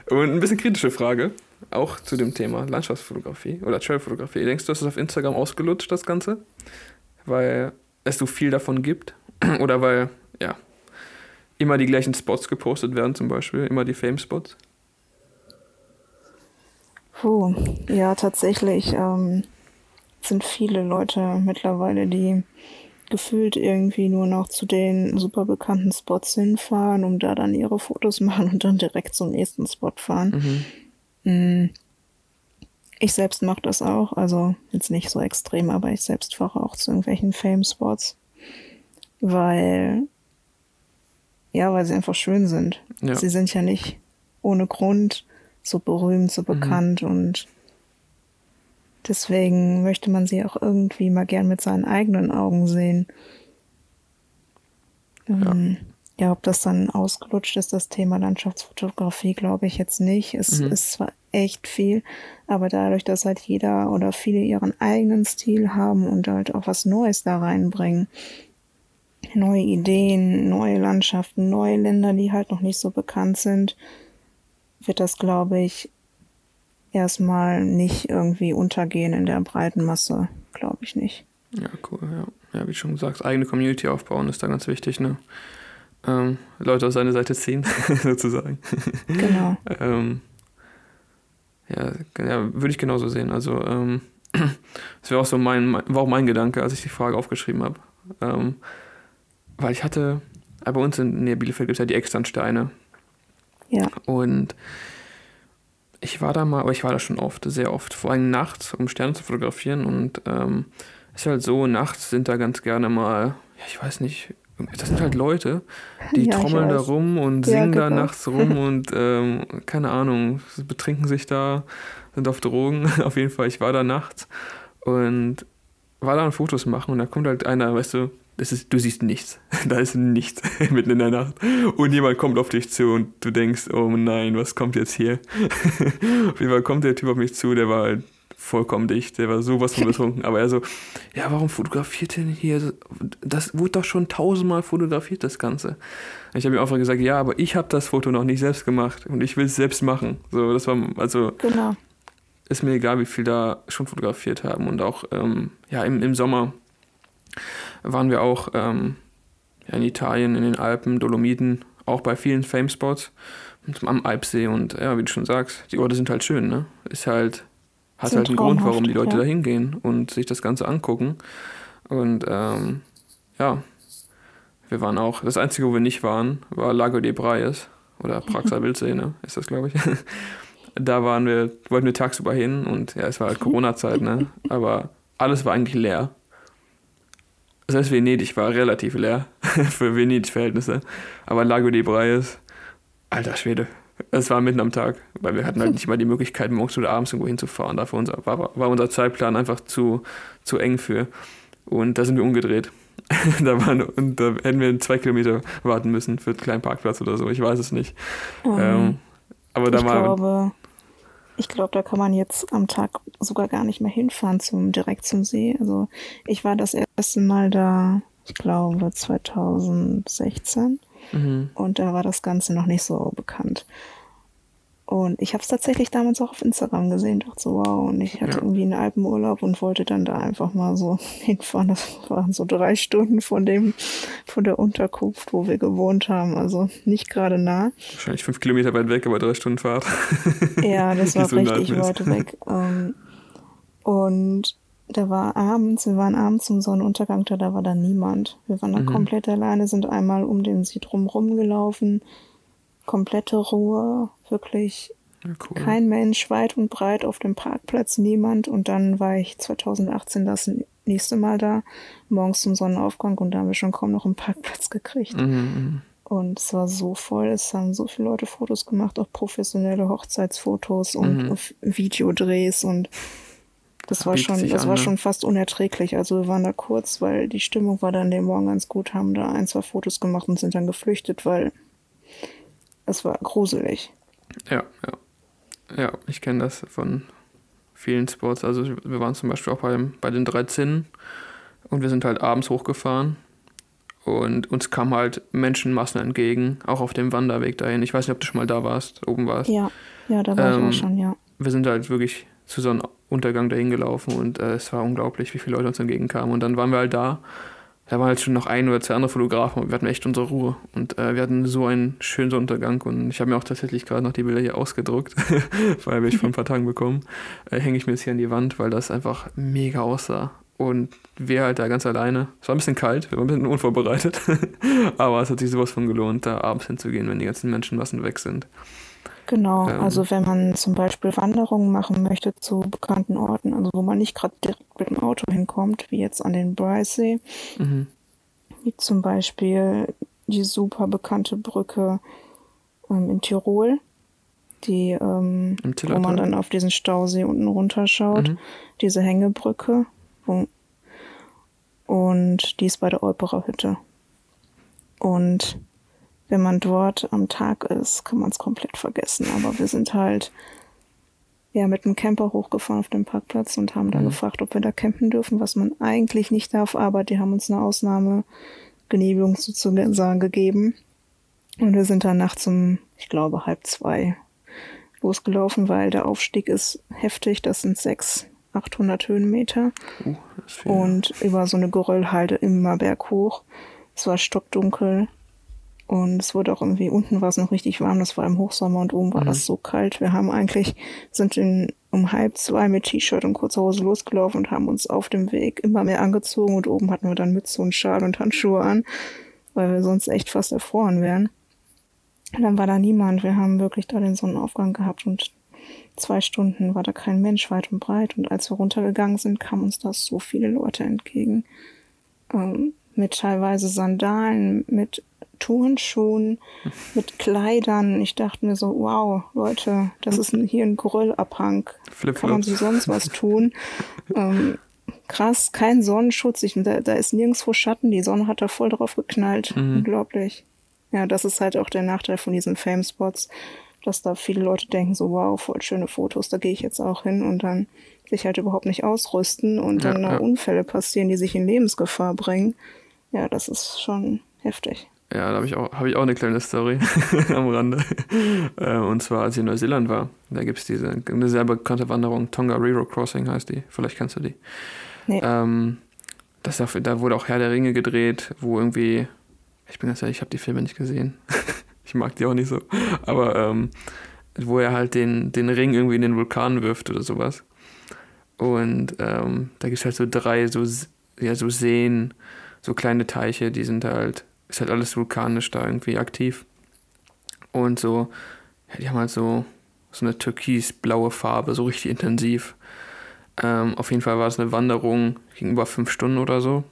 und ein bisschen kritische Frage, auch zu dem Thema Landschaftsfotografie oder Trailfotografie. Denkst du, das ist auf Instagram ausgelutscht, das Ganze? Weil es so viel davon gibt? <clears throat> oder weil, ja, immer die gleichen Spots gepostet werden, zum Beispiel, immer die Fame-Spots? Puh, ja, tatsächlich ähm, sind viele Leute mittlerweile, die gefühlt irgendwie nur noch zu den super bekannten Spots hinfahren, um da dann ihre Fotos <laughs> machen und dann direkt zum nächsten Spot fahren. Mhm. Ich selbst mache das auch, also jetzt nicht so extrem, aber ich selbst fahre auch zu irgendwelchen Fame-Spots, weil ja, weil sie einfach schön sind. Ja. Sie sind ja nicht ohne Grund so berühmt, so mhm. bekannt mhm. und deswegen möchte man sie auch irgendwie mal gern mit seinen eigenen Augen sehen. Ja. Ähm, ja, ob das dann ausgelutscht ist, das Thema Landschaftsfotografie, glaube ich jetzt nicht. Es mhm. ist zwar echt viel, aber dadurch, dass halt jeder oder viele ihren eigenen Stil haben und halt auch was Neues da reinbringen, neue Ideen, neue Landschaften, neue Länder, die halt noch nicht so bekannt sind, wird das, glaube ich, erstmal nicht irgendwie untergehen in der breiten Masse, glaube ich nicht. Ja, cool, ja. Ja, wie schon gesagt, eigene Community aufbauen ist da ganz wichtig, ne? Ähm, Leute auf seine Seite ziehen, <laughs> sozusagen. Genau. ähm, ja, ja würde ich genauso sehen. Also, ähm, <clears throat> das wäre auch so mein, war auch mein Gedanke, als ich die Frage aufgeschrieben habe. Ähm, weil ich hatte, bei uns in Nähe Bielefeld gibt es ja die Externsteine. Ja. Und ich war da mal, aber ich war da schon oft, sehr oft, vor allem nachts, um Sterne zu fotografieren. Und ähm, ist halt so, nachts sind da ganz gerne mal, ja, ich weiß nicht, das sind halt Leute, die ja, trommeln da rum und ja, singen genau. da nachts rum <laughs> und ähm, keine Ahnung, betrinken sich da, sind auf Drogen. <laughs> auf jeden Fall, ich war da nachts und war da an Fotos machen und da kommt halt einer, weißt du, ist, du siehst nichts. <laughs> Da ist nichts <laughs> mitten in der Nacht. Und jemand kommt auf dich zu und du denkst, oh nein, was kommt jetzt hier? <laughs> auf jeden Fall kommt der Typ auf mich zu, der war halt vollkommen dicht, der war sowas von betrunken. Aber er so, ja, warum fotografiert denn hier? Das wurde doch schon tausendmal fotografiert, das Ganze. Ich habe ihm einfach gesagt, ja, aber ich habe das Foto noch nicht selbst gemacht und ich will es selbst machen. So, das war, also, genau. ist mir egal, wie viel da schon fotografiert haben. Und auch, ähm, ja, im, im Sommer waren wir auch ähm, ja, in Italien, in den Alpen, Dolomiten, auch bei vielen Fame-Spots am Alpsee und ja, wie du schon sagst, die Orte sind halt schön, ne? Ist halt, hat sind halt einen Grund, warum die Leute ja. da hingehen und sich das Ganze angucken. Und ähm, ja, wir waren auch, das Einzige, wo wir nicht waren, war Lago de Braies oder Praxer Wildsee, <laughs> ist das, glaube ich. <laughs> da waren wir, wollten wir tagsüber hin und ja, es war halt Corona-Zeit, ne? Aber alles war eigentlich leer das heißt, Venedig war relativ leer <laughs> für Venedig-Verhältnisse. Aber Lago di Braies, alter Schwede, es war mitten am Tag, weil wir hatten halt <laughs> nicht mal die Möglichkeit, morgens oder abends irgendwo hinzufahren. Dafür unser, war, war unser Zeitplan einfach zu, zu eng für. Und da sind wir umgedreht. <laughs> da, waren, und da hätten wir zwei Kilometer warten müssen für einen kleinen Parkplatz oder so. Ich weiß es nicht. Um, ähm, aber da ich war. Glaube, ich glaube, da kann man jetzt am Tag sogar gar nicht mehr hinfahren zum direkt zum See. Also ich war das erste Mal da, ich glaube 2016 mhm. und da war das Ganze noch nicht so bekannt. Und ich habe es tatsächlich damals auch auf Instagram gesehen, dachte so, wow, und ich hatte ja. irgendwie einen Alpenurlaub und wollte dann da einfach mal so <laughs> hinfahren. Das waren so drei Stunden von dem, von der Unterkunft, wo wir gewohnt haben. Also nicht gerade nah. Wahrscheinlich fünf Kilometer weit weg, aber drei Stunden Fahrt. <laughs> Ja, das <laughs> war richtig weit weg. Ähm, und da war abends, wir waren abends zum Sonnenuntergang da, da war da niemand. Wir waren da mhm. komplett alleine, sind einmal um den See drumherum gelaufen komplette Ruhe, wirklich ja, cool. kein Mensch, weit und breit auf dem Parkplatz, niemand. Und dann war ich 2018 das nächste Mal da, morgens zum Sonnenaufgang und da haben wir schon kaum noch einen Parkplatz gekriegt. Mhm. mhm. Und es war so voll, es haben so viele Leute Fotos gemacht, auch professionelle Hochzeitsfotos und mhm. Videodrehs und das war schon, das an, war ne? schon fast unerträglich. Also wir waren da kurz, weil die Stimmung war dann den Morgen ganz gut, haben da ein, zwei Fotos gemacht und sind dann geflüchtet, weil es war gruselig. Ja, ja. Ja, ich kenne das von vielen Sports. Also wir waren zum Beispiel auch bei, bei den 13 Und wir sind halt abends hochgefahren und uns kamen halt Menschenmassen entgegen, auch auf dem Wanderweg dahin. Ich weiß nicht, ob du schon mal da warst, oben warst. Ja, ja, da war ähm, ich auch schon, ja. Wir sind halt wirklich zu so einem Untergang dahin gelaufen und äh, es war unglaublich, wie viele Leute uns entgegenkamen. Und dann waren wir halt da. Da waren halt schon noch ein oder zwei andere Fotografen und wir hatten echt unsere Ruhe. Und äh, wir hatten so einen schönen Untergang und ich habe mir auch tatsächlich gerade noch die Bilder hier ausgedruckt, <laughs> weil wir ich vor ein paar Tagen bekommen. Äh, Hänge ich mir jetzt hier an die Wand, weil das einfach mega aussah. Und wir halt da ganz alleine. Es war ein bisschen kalt, wir waren ein bisschen unvorbereitet. <laughs> Aber es hat sich sowas von gelohnt, da abends hinzugehen, wenn die ganzen Menschenmassen weg sind. Genau, ähm, also wenn man zum Beispiel Wanderungen machen möchte zu bekannten Orten, also wo man nicht gerade direkt mit dem Auto hinkommt, wie jetzt an den Bryce mhm. wie zum Beispiel die super bekannte Brücke ähm, in Tirol, die, ähm, wo man dann auf diesen Stausee unten runterschaut, mhm. diese Hängebrücke, wo, und die ist bei der Olperer Hütte. Und wenn man dort am Tag ist, kann man es komplett vergessen. Aber wir sind halt ja mit dem Camper hochgefahren auf dem Parkplatz und haben da mhm. gefragt, ob wir da campen dürfen, was man eigentlich nicht darf, aber die haben uns eine Ausnahmegenehmigung sozusagen gegeben. Und wir sind dann nachts um, ich glaube, halb zwei losgelaufen, weil der Aufstieg ist heftig. Das sind sechs, 800 Höhenmeter. Uh, und über so eine Geröllhalde immer berghoch. Es war stockdunkel. Und es wurde auch irgendwie, unten war es noch richtig warm, das war im Hochsommer und oben war mhm. das so kalt. Wir haben eigentlich, sind in, um halb zwei mit T-Shirt und kurzer Hose losgelaufen und haben uns auf dem Weg immer mehr angezogen und oben hatten wir dann Mütze und Schal und Handschuhe an, weil wir sonst echt fast erfroren wären. Und dann war da niemand. Wir haben wirklich da den Sonnenaufgang gehabt und zwei Stunden war da kein Mensch weit und breit. Und als wir runtergegangen sind, kamen uns da so viele Leute entgegen. Ähm, mit teilweise Sandalen, mit Turnschuhen, mit Kleidern. Ich dachte mir so, wow, Leute, das ist ein, hier ein Grillabhang. Kann man sich sonst was tun? ähm, krass, kein Sonnenschutz. Ich, da, da ist nirgendwo Schatten. Die Sonne hat da voll drauf geknallt. Mhm. Unglaublich. Ja, das ist halt auch der Nachteil von diesen Fame-Spots, dass da viele Leute denken so, wow, voll schöne Fotos, da gehe ich jetzt auch hin und dann sich halt überhaupt nicht ausrüsten und dann ja, ja. Unfälle passieren, die sich in Lebensgefahr bringen. Ja, das ist schon heftig. Ja, da habe ich, auch, hab ich auch eine kleine Story <laughs> am Rande. Äh, und zwar, als ich in Neuseeland war, da gibt es diese eine sehr bekannte Wanderung, Tongariro Crossing heißt die. Vielleicht kennst du die. Nee. Ähm, das, da wurde auch Herr der Ringe gedreht, wo irgendwie, ich bin ganz ehrlich, ich habe die Filme nicht gesehen. <laughs> ich mag die auch nicht so. Aber ähm, wo er halt den, den Ring irgendwie in den Vulkan wirft oder sowas. Und ähm, da gibt es halt so drei so, ja, so Seen, so kleine Teiche, die sind halt ist halt alles vulkanisch da irgendwie aktiv. Und so, ja, die haben halt so, so eine türkis-blaue Farbe, so richtig intensiv. Ähm, auf jeden Fall war es eine Wanderung, ging über fünf Stunden oder so.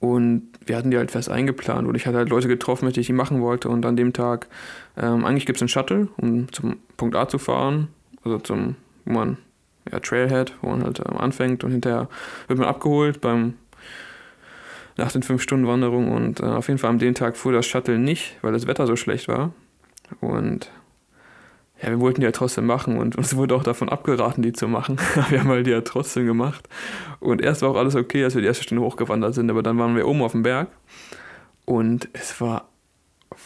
Und wir hatten die halt fest eingeplant und ich hatte halt Leute getroffen, mit denen ich die machen wollte. Und an dem Tag, ähm, eigentlich gibt es einen Shuttle, um zum Punkt A zu fahren, also zum, wo man, ja, Trailhead, wo man halt ähm, anfängt und hinterher wird man abgeholt beim nach den fünf Stunden Wanderung und äh, auf jeden Fall am den Tag fuhr das Shuttle nicht, weil das Wetter so schlecht war. Und ja, wir wollten die ja trotzdem machen und uns wurde auch davon abgeraten, die zu machen. <laughs> wir haben halt die ja trotzdem gemacht. Und erst war auch alles okay, als wir die erste Stunde hochgewandert sind, aber dann waren wir oben auf dem Berg und es war,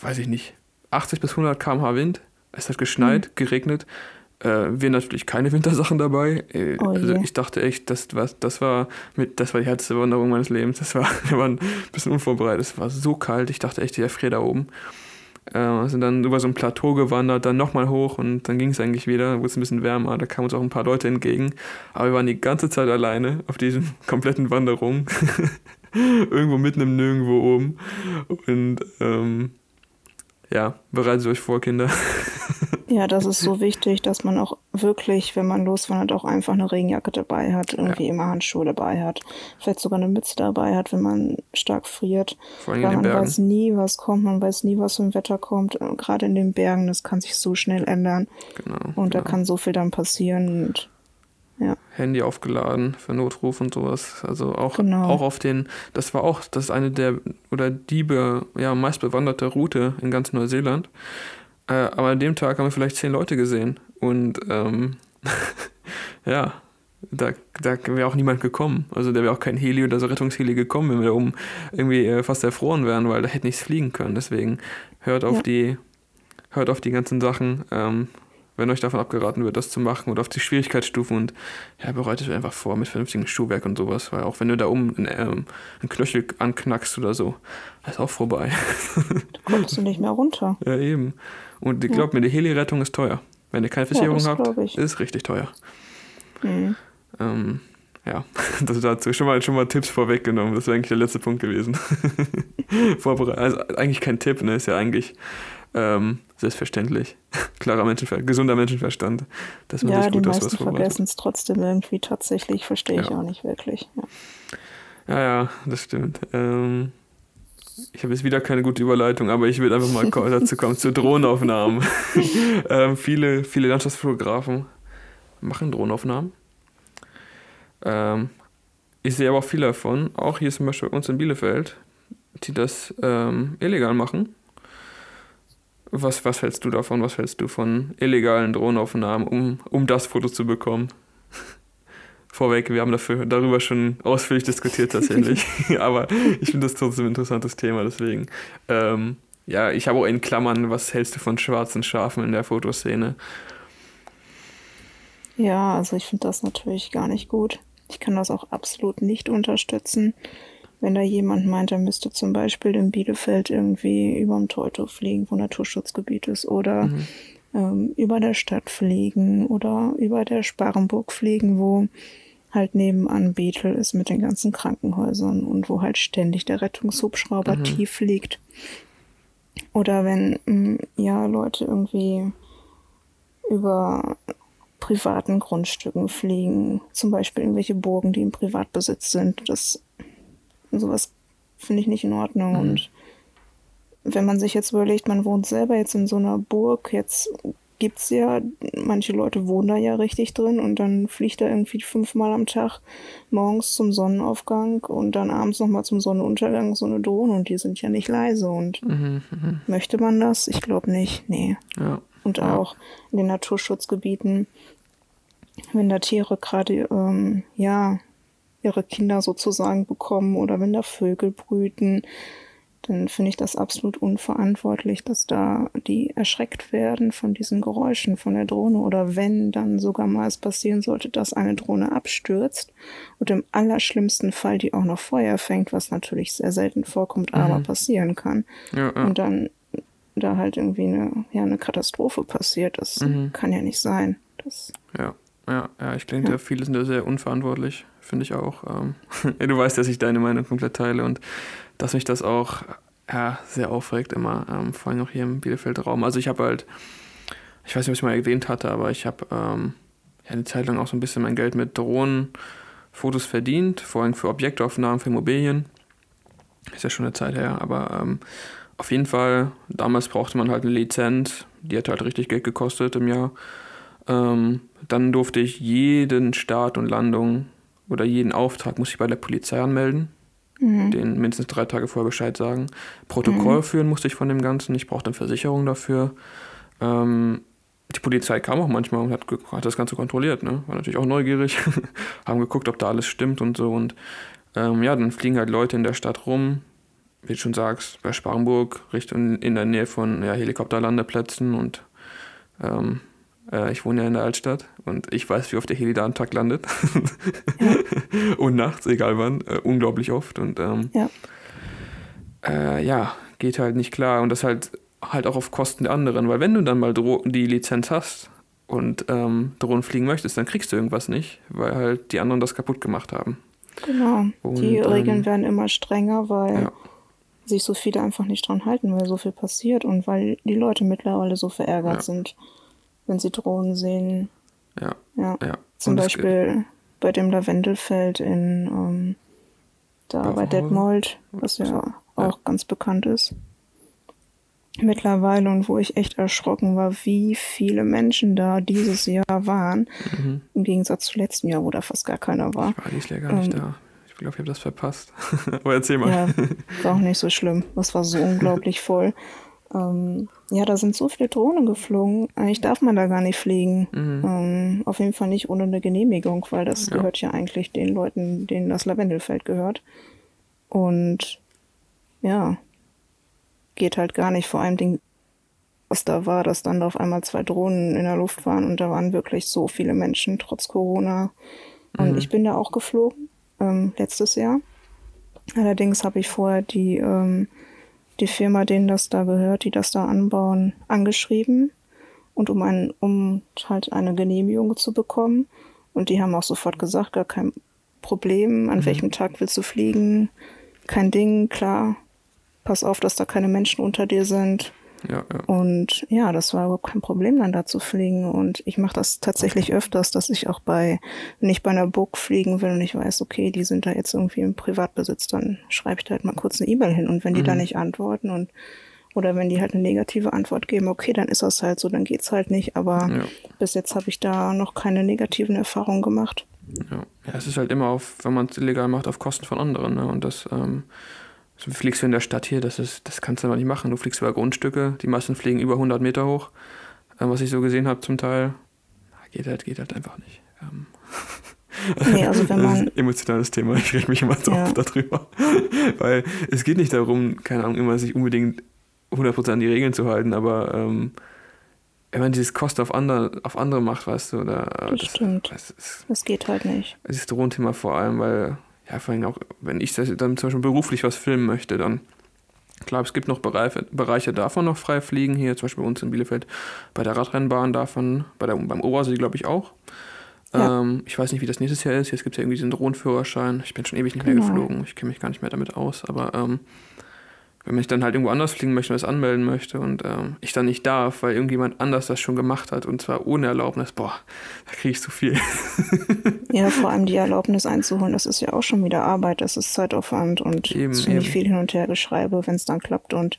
weiß ich nicht, 80 bis 100 km/h Wind. Es hat geschneit, mhm. geregnet. Äh, wir natürlich keine Wintersachen dabei. Äh, oh also ich dachte echt, das war, das war mit, das war die härteste Wanderung meines Lebens. Das war, <laughs> wir waren ein bisschen unvorbereitet. Es war so kalt. Ich dachte echt, ich erfriere da oben. Äh, sind dann über so ein Plateau gewandert, dann nochmal hoch und dann ging es eigentlich wieder, wurde es ein bisschen wärmer, da kamen uns auch ein paar Leute entgegen. Aber wir waren die ganze Zeit alleine auf diesen <laughs> kompletten Wanderungen. <laughs> Irgendwo mitten im Nirgendwo oben. Und ähm, ja, bereitet euch vor, Kinder. <laughs> Ja, das ist so wichtig, dass man auch wirklich, wenn man loswandert, auch einfach eine Regenjacke dabei hat, irgendwie ja. immer Handschuhe dabei hat, vielleicht sogar eine Mütze dabei hat, wenn man stark friert. Vor allem Weil man weiß nie, was kommt, man weiß nie, was im Wetter kommt. Gerade in den Bergen, das kann sich so schnell ändern. Genau. Und genau. da kann so viel dann passieren. Und, ja. Handy aufgeladen für Notruf und sowas. Also auch, genau. auch auf den, das war auch, das ist eine der oder die ja, meist bewanderte Route in ganz Neuseeland. Äh, aber an dem Tag haben wir vielleicht zehn Leute gesehen. Und ähm, <laughs> ja, da, da wäre auch niemand gekommen. Also da wäre auch kein Heli oder so Rettungsheli gekommen, wenn wir da oben irgendwie äh, fast erfroren wären, weil da hätte nichts fliegen können. Deswegen hört auf ja. die, hört auf die ganzen Sachen, ähm, wenn euch davon abgeraten wird, das zu machen oder auf die Schwierigkeitsstufen und ja, bereitet euch einfach vor mit vernünftigem Schuhwerk und sowas, weil auch wenn du da oben ein, ähm, ein Knöchel anknackst oder so, ist auch vorbei. Da kommst du nicht mehr runter. <laughs> Ja, eben. Und ich glaube mir, die Heli-Rettung ist teuer. Wenn ihr keine Versicherung ja, habt, ist richtig teuer. Mhm. Ähm, ja, <laughs> das dazu schon mal, schon mal Tipps vorweggenommen. Das wäre eigentlich der letzte Punkt gewesen. <laughs> also eigentlich kein Tipp, ne? Ist ja eigentlich ähm, selbstverständlich. <laughs> Klarer Menschenverstand, gesunder Menschenverstand. Dass man ja, sich gut die meisten vergessen es trotzdem irgendwie tatsächlich, verstehe ja. ich auch nicht wirklich. Ja, ja, ja das stimmt. Ähm, ich habe jetzt wieder keine gute Überleitung, aber ich will einfach mal <laughs> dazu kommen, zu Drohnenaufnahmen. <laughs> ähm, viele, viele Landschaftsfotografen machen Drohnenaufnahmen. Ähm, ich sehe aber auch viele davon, auch hier zum Beispiel bei uns in Bielefeld, die das ähm, illegal machen. Was, was hältst du davon? Was hältst du von illegalen Drohnenaufnahmen, um, um das Foto zu bekommen? <laughs> Vorweg, wir haben dafür, darüber schon ausführlich diskutiert tatsächlich. <laughs> aber ich finde das trotzdem ein interessantes Thema, deswegen. Ähm, ja, ich habe auch in Klammern, was hältst du von schwarzen Schafen in der Fotoszene? Ja, also ich finde das natürlich gar nicht gut. Ich kann das auch absolut nicht unterstützen. Wenn da jemand meint, er müsste zum Beispiel in Bielefeld irgendwie über dem Teutow fliegen, wo Naturschutzgebiet ist, oder mhm. ähm, über der Stadt fliegen oder über der Sparrenburg fliegen, wo halt nebenan Bethel ist mit den ganzen Krankenhäusern und wo halt ständig der Rettungshubschrauber mhm. tief liegt. Oder wenn mm, ja Leute irgendwie über privaten Grundstücken fliegen, zum Beispiel irgendwelche Burgen, die im Privatbesitz sind. Das sowas finde ich nicht in Ordnung. Mhm. Und wenn man sich jetzt überlegt, man wohnt selber jetzt in so einer Burg, jetzt gibt es ja, manche Leute wohnen da ja richtig drin und dann fliegt er irgendwie fünfmal am Tag morgens zum Sonnenaufgang und dann abends nochmal zum Sonnenuntergang so eine Drohne und die sind ja nicht leise und mhm, mhm. möchte man das? Ich glaube nicht, nee. Ja. Und auch in den Naturschutzgebieten, wenn da Tiere gerade, ähm, ja, ihre Kinder sozusagen bekommen oder wenn da Vögel brüten, dann finde ich das absolut unverantwortlich, dass da die erschreckt werden von diesen Geräuschen von der Drohne oder wenn dann sogar mal es passieren sollte, dass eine Drohne abstürzt und im allerschlimmsten Fall die auch noch Feuer fängt, was natürlich sehr selten vorkommt, mhm. aber passieren kann. Ja, ja. Und dann da halt irgendwie eine, ja, eine Katastrophe passiert. Das mhm. kann ja nicht sein. Das ja, ja, ja, ich denke, ja. viele sind da sehr unverantwortlich, finde ich auch. Ähm, <laughs> du weißt, dass ich deine Meinung komplett teile und dass mich das auch ja, sehr aufregt immer, ähm, vor allem auch hier im Bielefeld-Raum. Also ich habe halt, ich weiß nicht, ob ich mal erwähnt hatte, aber ich habe ähm, ja, eine Zeit lang auch so ein bisschen mein Geld mit Drohnenfotos verdient, vor allem für Objektaufnahmen, für Immobilien. Ist ja schon eine Zeit her, aber ähm, auf jeden Fall, damals brauchte man halt eine Lizenz, die hat halt richtig Geld gekostet im Jahr. Ähm, dann durfte ich jeden Start und Landung oder jeden Auftrag muss ich bei der Polizei anmelden. Mhm. Den mindestens drei Tage vorher Bescheid sagen. Protokoll mhm. führen musste ich von dem Ganzen. Ich brauchte eine Versicherung dafür. Ähm, die Polizei kam auch manchmal und hat, hat, das Ganze kontrolliert. Ne? War natürlich auch neugierig. <laughs> Haben geguckt, ob da alles stimmt und so. Und ähm, ja, dann fliegen halt Leute in der Stadt rum, wie du schon sagst, bei Sparrenburg, Richtung in der Nähe von ja, Helikopterlandeplätzen und ähm, äh, ich wohne ja in der Altstadt und ich weiß, wie oft der Heli da am Tag landet. Ja. <laughs> und nachts, egal wann, äh, unglaublich oft. Und ähm, ja. Äh, ja, geht halt nicht klar. Und das halt halt auch auf Kosten der anderen, weil wenn du dann mal Dro die Lizenz hast und ähm, Drohnen fliegen möchtest, dann kriegst du irgendwas nicht, weil halt die anderen das kaputt gemacht haben. Genau. Und, die Regeln ähm, werden immer strenger, weil ja sich so viele einfach nicht dran halten, weil so viel passiert und weil die Leute mittlerweile so verärgert ja. sind, wenn sie Drohnen sehen. Ja. Ja. ja. Zum Beispiel bei dem Lavendelfeld in ähm, da bei Detmold, was ja, ja auch ganz bekannt ist. Mittlerweile und wo ich echt erschrocken war, wie viele Menschen da dieses Jahr waren. Mhm. Im Gegensatz zu letztem Jahr, wo da fast gar keiner war. Ich war dieses Jahr gar nicht ähm, da glaube, ich habe das verpasst. <laughs> Aber erzähl mal. Ja, war auch nicht so <laughs> schlimm. Das war so unglaublich voll. Ähm, ja, da sind so viele Drohnen geflogen. Eigentlich darf man da gar nicht fliegen. Mhm. Ähm, auf jeden Fall nicht ohne eine Genehmigung, weil das ja. gehört ja eigentlich den Leuten, denen das Lavendelfeld gehört. Und ja, geht halt gar nicht. Vor allem Ding, was da war, dass dann da auf einmal zwei Drohnen in der Luft waren und da waren wirklich so viele Menschen trotz Corona. Und mhm. ich bin da auch geflogen, ähm, letztes Jahr. Allerdings habe ich vorher die, ähm, die Firma, denen das da gehört, die das da anbauen, angeschrieben und um, ein, um halt eine Genehmigung zu bekommen. Und die haben auch sofort gesagt, gar kein Problem, an mhm. welchem Tag willst du fliegen, kein Ding, klar, pass auf, dass da keine Menschen unter dir sind. Ja, ja. Und ja, das war überhaupt kein Problem, dann da zu fliegen. Und ich mache das tatsächlich öfters, dass ich auch bei, wenn ich bei einer Burg fliegen will und ich weiß, okay, die sind da jetzt irgendwie im Privatbesitz, dann schreibe ich da halt mal kurz eine E-Mail hin. Und wenn die mhm. da nicht antworten und oder wenn die halt eine negative Antwort geben, okay, dann ist das halt so, dann geht's halt nicht. Aber ja. bis jetzt habe ich da noch keine negativen Erfahrungen gemacht. Ja. ja, es ist halt immer auf, wenn man es illegal macht, auf Kosten von anderen. Ne? Und das ähm, so fliegst du in der Stadt hier, das, ist, das kannst du aber nicht machen. Du fliegst über Grundstücke, die meisten fliegen über 100 Meter hoch. Ähm, was ich so gesehen habe zum Teil, geht halt, geht halt einfach nicht. Ähm. Nee, also wenn man. <laughs> Das ist ein emotionales Thema, ich rede mich immer so ja. oft darüber. <laughs> Weil es geht nicht darum, keine Ahnung, immer sich unbedingt 100% an die Regeln zu halten, aber ähm, wenn man dieses Kost auf andere, auf andere macht, weißt du, oder. Das, das stimmt. Das, ist, das geht halt nicht. Das ist Drohnenthema vor allem, weil ja, vor allem auch, wenn ich dann zum Beispiel beruflich was filmen möchte, dann klar, es gibt noch Bereiche, Bereiche davon noch frei fliegen, hier zum Beispiel bei uns in Bielefeld bei der Radrennbahn davon, bei der, beim Obersee glaube ich auch. Ja. Ähm, ich weiß nicht, wie das nächstes Jahr ist. Jetzt gibt es ja irgendwie diesen Drohnenführerschein. Ich bin schon ewig nicht mehr genau. geflogen. Ich kenne mich gar nicht mehr damit aus. Aber ähm, wenn ich dann halt irgendwo anders fliegen möchte und das anmelden möchte und ähm, ich dann nicht darf, weil irgendjemand anders das schon gemacht hat und zwar ohne Erlaubnis, boah, da kriege ich zu viel. <laughs> ja, vor allem die Erlaubnis einzuholen, das ist ja auch schon wieder Arbeit, das ist Zeitaufwand und ziemlich viel hin und her geschreibe, wenn es dann klappt und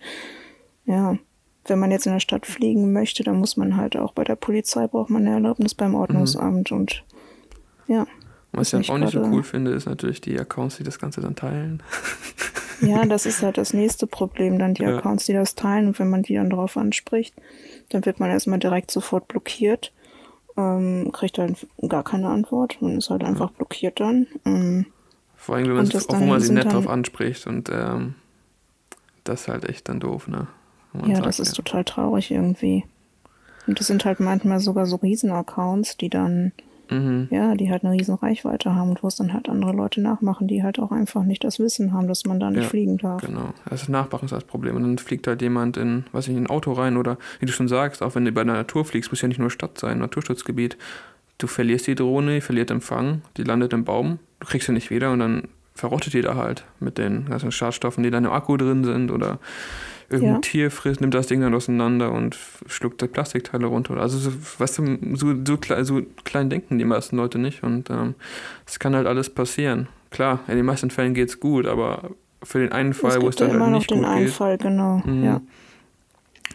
ja, wenn man jetzt in der Stadt fliegen möchte, dann muss man halt auch bei der Polizei braucht man eine Erlaubnis beim Ordnungsamt mhm. und ja. Was ich auch nicht so cool finde, ist natürlich die Accounts, die das Ganze dann teilen. <laughs> Ja, das ist halt das nächste Problem, dann die ja. Accounts, die das teilen und wenn man die dann darauf anspricht, dann wird man erstmal direkt sofort blockiert, ähm, kriegt halt gar keine Antwort, man ist halt einfach ja. blockiert dann. Ähm, Vor allem, wenn man, auch, wo man sie nett drauf anspricht und ähm, das ist halt echt dann doof, ne? Ja, sagt, das ist ja. total traurig irgendwie. Und das sind halt manchmal sogar so Riesen-Accounts, die dann Mhm. Ja, die halt eine riesen Reichweite haben und wo es dann halt andere Leute nachmachen, die halt auch einfach nicht das Wissen haben, dass man da nicht ja, fliegen darf. Genau, das ist Nachmachen ist das Problem. Und dann fliegt halt jemand in, weiß ich, in ein Auto rein oder wie du schon sagst, auch wenn du bei der Natur fliegst, muss ja nicht nur Stadt sein, Naturschutzgebiet. Du verlierst die Drohne, die verliert Empfang, die landet im Baum, du kriegst sie nicht wieder und dann verrottet die da halt mit den ganzen Schadstoffen, die da im Akku drin sind oder irgendein ja. Tier frisst, nimmt das Ding dann auseinander und schluckt die Plastikteile runter. Also, so, weißt du, so, so, klein, so klein denken die meisten Leute nicht und ähm, es ähm, kann halt alles passieren. Klar, in den meisten Fällen geht es gut, aber für den einen Fall, wo es dann halt nicht gut geht. einen Fall, genau, mhm. ja.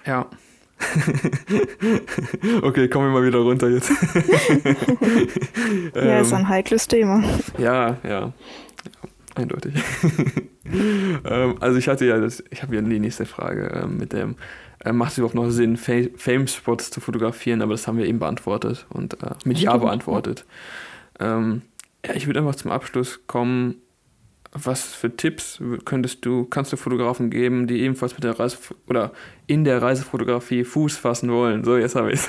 Ja. <laughs> okay, kommen wir mal wieder runter jetzt. <laughs> ja, <laughs> ähm, ist ein heikles Thema. Ja, ja eindeutig. <laughs> ähm, also ich hatte ja das, ich habe ja die nächste Frage äh, mit dem, äh, macht es überhaupt noch Sinn, Fame-Spots zu fotografieren, aber das haben wir eben beantwortet und äh, mit Ja beantwortet. Ähm, ja, ich würde einfach zum Abschluss kommen. Was für Tipps könntest du, kannst du Fotografen geben, die ebenfalls mit der Reise oder in der Reisefotografie Fuß fassen wollen? So, jetzt habe ich es.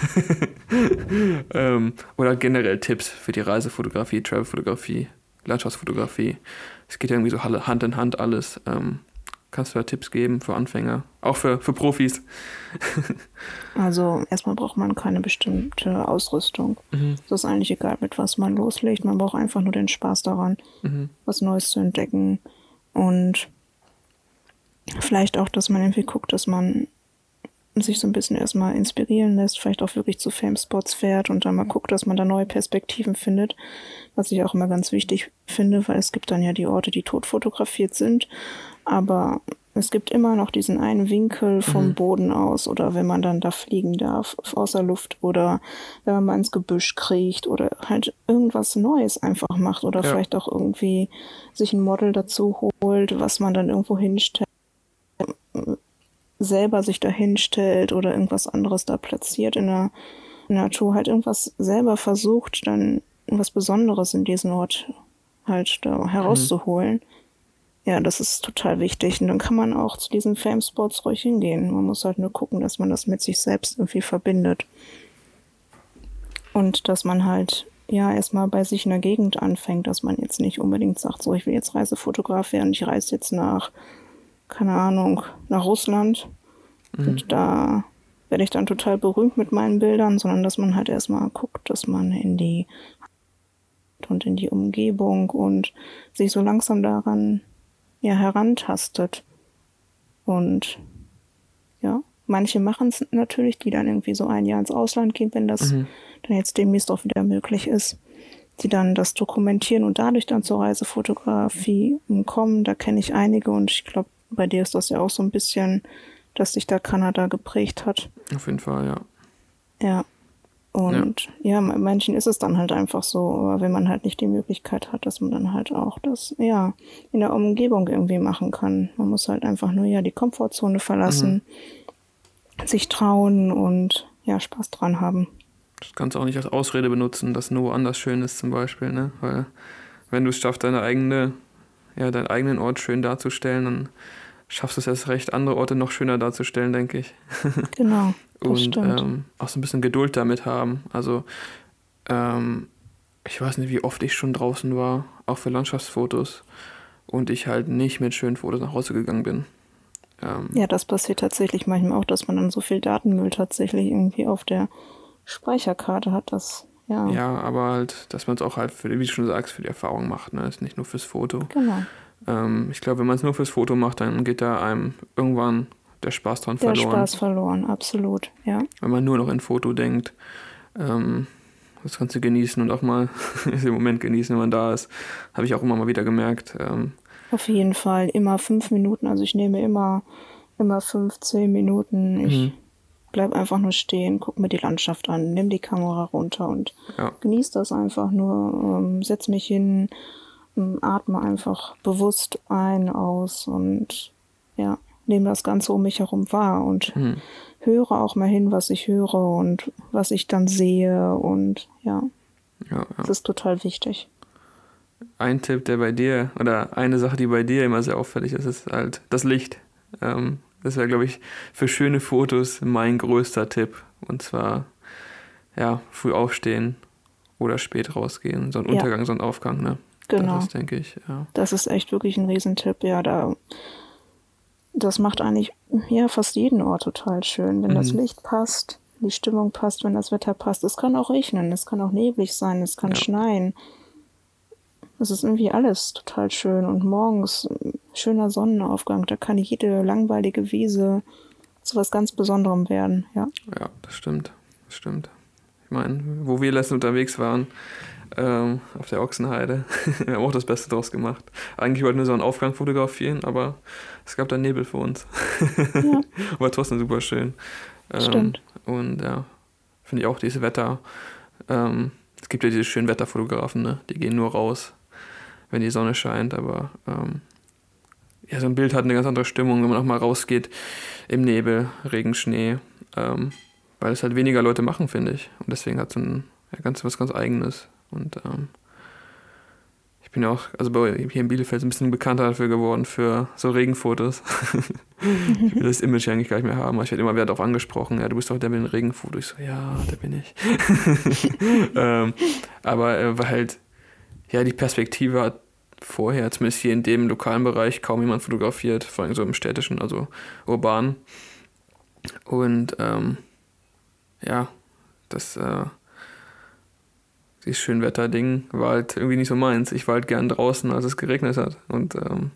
<laughs> ähm, oder generell Tipps für die Reisefotografie, Travelfotografie, Landschaftsfotografie es geht ja irgendwie so Hand in Hand alles. Ähm, kannst du da Tipps geben für Anfänger? Auch für, für Profis? <laughs> also erstmal braucht man keine bestimmte Ausrüstung. Mhm. ist eigentlich egal, mit was man loslegt. Man braucht einfach nur den Spaß daran, mhm. was Neues zu entdecken. Und vielleicht auch, dass man irgendwie guckt, dass man sich so ein bisschen erstmal inspirieren lässt, vielleicht auch wirklich zu Fame-Spots fährt und dann mal guckt, dass man da neue Perspektiven findet, was ich auch immer ganz wichtig finde, weil es gibt dann ja die Orte, die tot fotografiert sind, aber es gibt immer noch diesen einen Winkel vom mhm. Boden aus oder wenn man dann da fliegen darf, aus der Luft oder wenn man mal ins Gebüsch kriecht oder halt irgendwas Neues einfach macht oder ja. vielleicht auch irgendwie sich ein Model dazu holt, was man dann irgendwo hinstellt selber sich dahin stellt oder irgendwas anderes da platziert in der, Natur, halt irgendwas selber versucht, dann irgendwas Besonderes in diesen Ort halt da herauszuholen. Mhm. Ja, das ist total wichtig. Und dann kann man auch zu diesen Fame-Spots ruhig hingehen. Man muss halt nur gucken, dass man das mit sich selbst irgendwie verbindet. Und dass man halt ja erstmal bei sich in der Gegend anfängt, dass man jetzt nicht unbedingt sagt, so ich will jetzt Reisefotograf werden, ich reise jetzt nach, keine Ahnung, nach Russland mhm. und da werde ich dann total berühmt mit meinen Bildern, sondern dass man halt erstmal guckt, dass man in die und in die Umgebung und sich so langsam daran ja herantastet. Und ja, manche machen es natürlich, die dann irgendwie so ein Jahr ins Ausland gehen, wenn das mhm dann jetzt demnächst auch wieder möglich ist, die dann das dokumentieren und dadurch dann zur Reisefotografie kommen. Da kenne ich einige und ich glaube, bei dir ist das ja auch so ein bisschen, dass sich da Kanada geprägt hat. Auf jeden Fall, ja. Ja. Und ja. ja, manchen ist es dann halt einfach so, aber wenn man halt nicht die Möglichkeit hat, dass man dann halt auch das, ja, in der Umgebung irgendwie machen kann. Man muss halt einfach nur ja die Komfortzone verlassen, mhm. sich trauen und ja, Spaß dran haben. Das kannst du auch nicht als Ausrede benutzen, dass nur anders schön ist zum Beispiel, ne? Weil wenn du es schaffst, deine eigene, ja, deinen eigenen Ort schön darzustellen, dann schaffst du es erst recht, andere Orte noch schöner darzustellen, denke ich. <laughs> Genau. Und ähm, auch so ein bisschen Geduld damit haben. Also ähm, ich weiß nicht, wie oft ich schon draußen war, auch für Landschaftsfotos, und ich halt nicht mit schönen Fotos nach Hause gegangen bin. Ähm, ja, das passiert tatsächlich manchmal auch, dass man dann so viel Datenmüll tatsächlich irgendwie auf der Speicherkarte hat das, ja. Ja, aber halt, dass man es auch halt, für, wie du schon sagst, für die Erfahrung macht, ne? Ist nicht nur fürs Foto. Genau. Ähm, ich glaube, wenn man es nur fürs Foto macht, dann geht da einem irgendwann der Spaß dran der verloren. Der Spaß verloren, absolut, ja. Wenn man nur noch in Foto denkt, ähm, das kannst du genießen und auch mal <laughs> im Moment genießen, wenn man da ist. Habe ich auch immer mal wieder gemerkt. Ähm, Auf jeden Fall, immer fünf Minuten. Also ich nehme immer, immer fünf, zehn Minuten. Ich mhm bleib einfach nur stehen, guck mir die Landschaft an, nimm die Kamera runter und ja. genieß das einfach nur, ähm, setz mich hin, atme einfach bewusst ein, aus und ja, nehme das Ganze um mich herum wahr und hm. höre auch mal hin, was ich höre und was ich dann sehe und ja, ja, ja. das ist total wichtig. Ein Tipp, der bei dir, oder eine Sache, die bei dir immer sehr auffällig ist, ist halt das Licht. Ähm, das wäre, glaube ich, für schöne Fotos mein größter Tipp. Und zwar, ja, früh aufstehen oder spät rausgehen. So ein ja. Untergang, so ein Aufgang, ne? Genau. Das ist, denke ich, ja. Das ist echt wirklich ein Riesentipp. Ja, da, das macht eigentlich, ja, fast jeden Ort total schön. Wenn mhm. das Licht passt, die Stimmung passt, wenn das Wetter passt. Es kann auch regnen, es kann auch neblig sein, es kann ja. schneien. Es ist irgendwie alles total schön. Und morgens schöner Sonnenaufgang, da kann jede langweilige Wiese zu was ganz Besonderem werden, ja. Ja, das stimmt. Das stimmt. Ich meine, wo wir letztens unterwegs waren, ähm, auf der Ochsenheide, <laughs> wir haben auch das Beste draus gemacht. Eigentlich wollten wir so einen Aufgang fotografieren, aber es gab da Nebel für uns. Ja. <laughs> War trotzdem super schön. Ähm, stimmt. Und ja, finde ich auch dieses Wetter. Ähm, es gibt ja diese schönen Wetterfotografen, ne? die gehen nur raus, wenn die Sonne scheint, aber ähm, ja, so ein Bild hat eine ganz andere Stimmung, wenn man auch mal rausgeht im Nebel, Regen, Schnee, ähm, weil es halt weniger Leute machen, finde ich. Und deswegen hat es ein, ja, ganz, was ganz Eigenes. Und ähm, ich bin ja auch, also hier in Bielefeld ein bisschen bekannter dafür geworden, für so Regenfotos. <laughs> ich will das Image eigentlich gar nicht mehr haben. Ich werde immer wieder darauf angesprochen, ja, du bist doch der mit den Regenfotos. Ich so, ja, der bin ich. <laughs> ähm, aber äh, weil halt, ja, die Perspektive hat vorher, zumindest hier in dem lokalen Bereich, kaum jemand fotografiert, vor allem so im städtischen, also urban. Und ähm, ja, das äh, dieses Schönwetter-Ding war halt irgendwie nicht so meins. Ich war halt gern draußen, als es geregnet hat. Und ähm,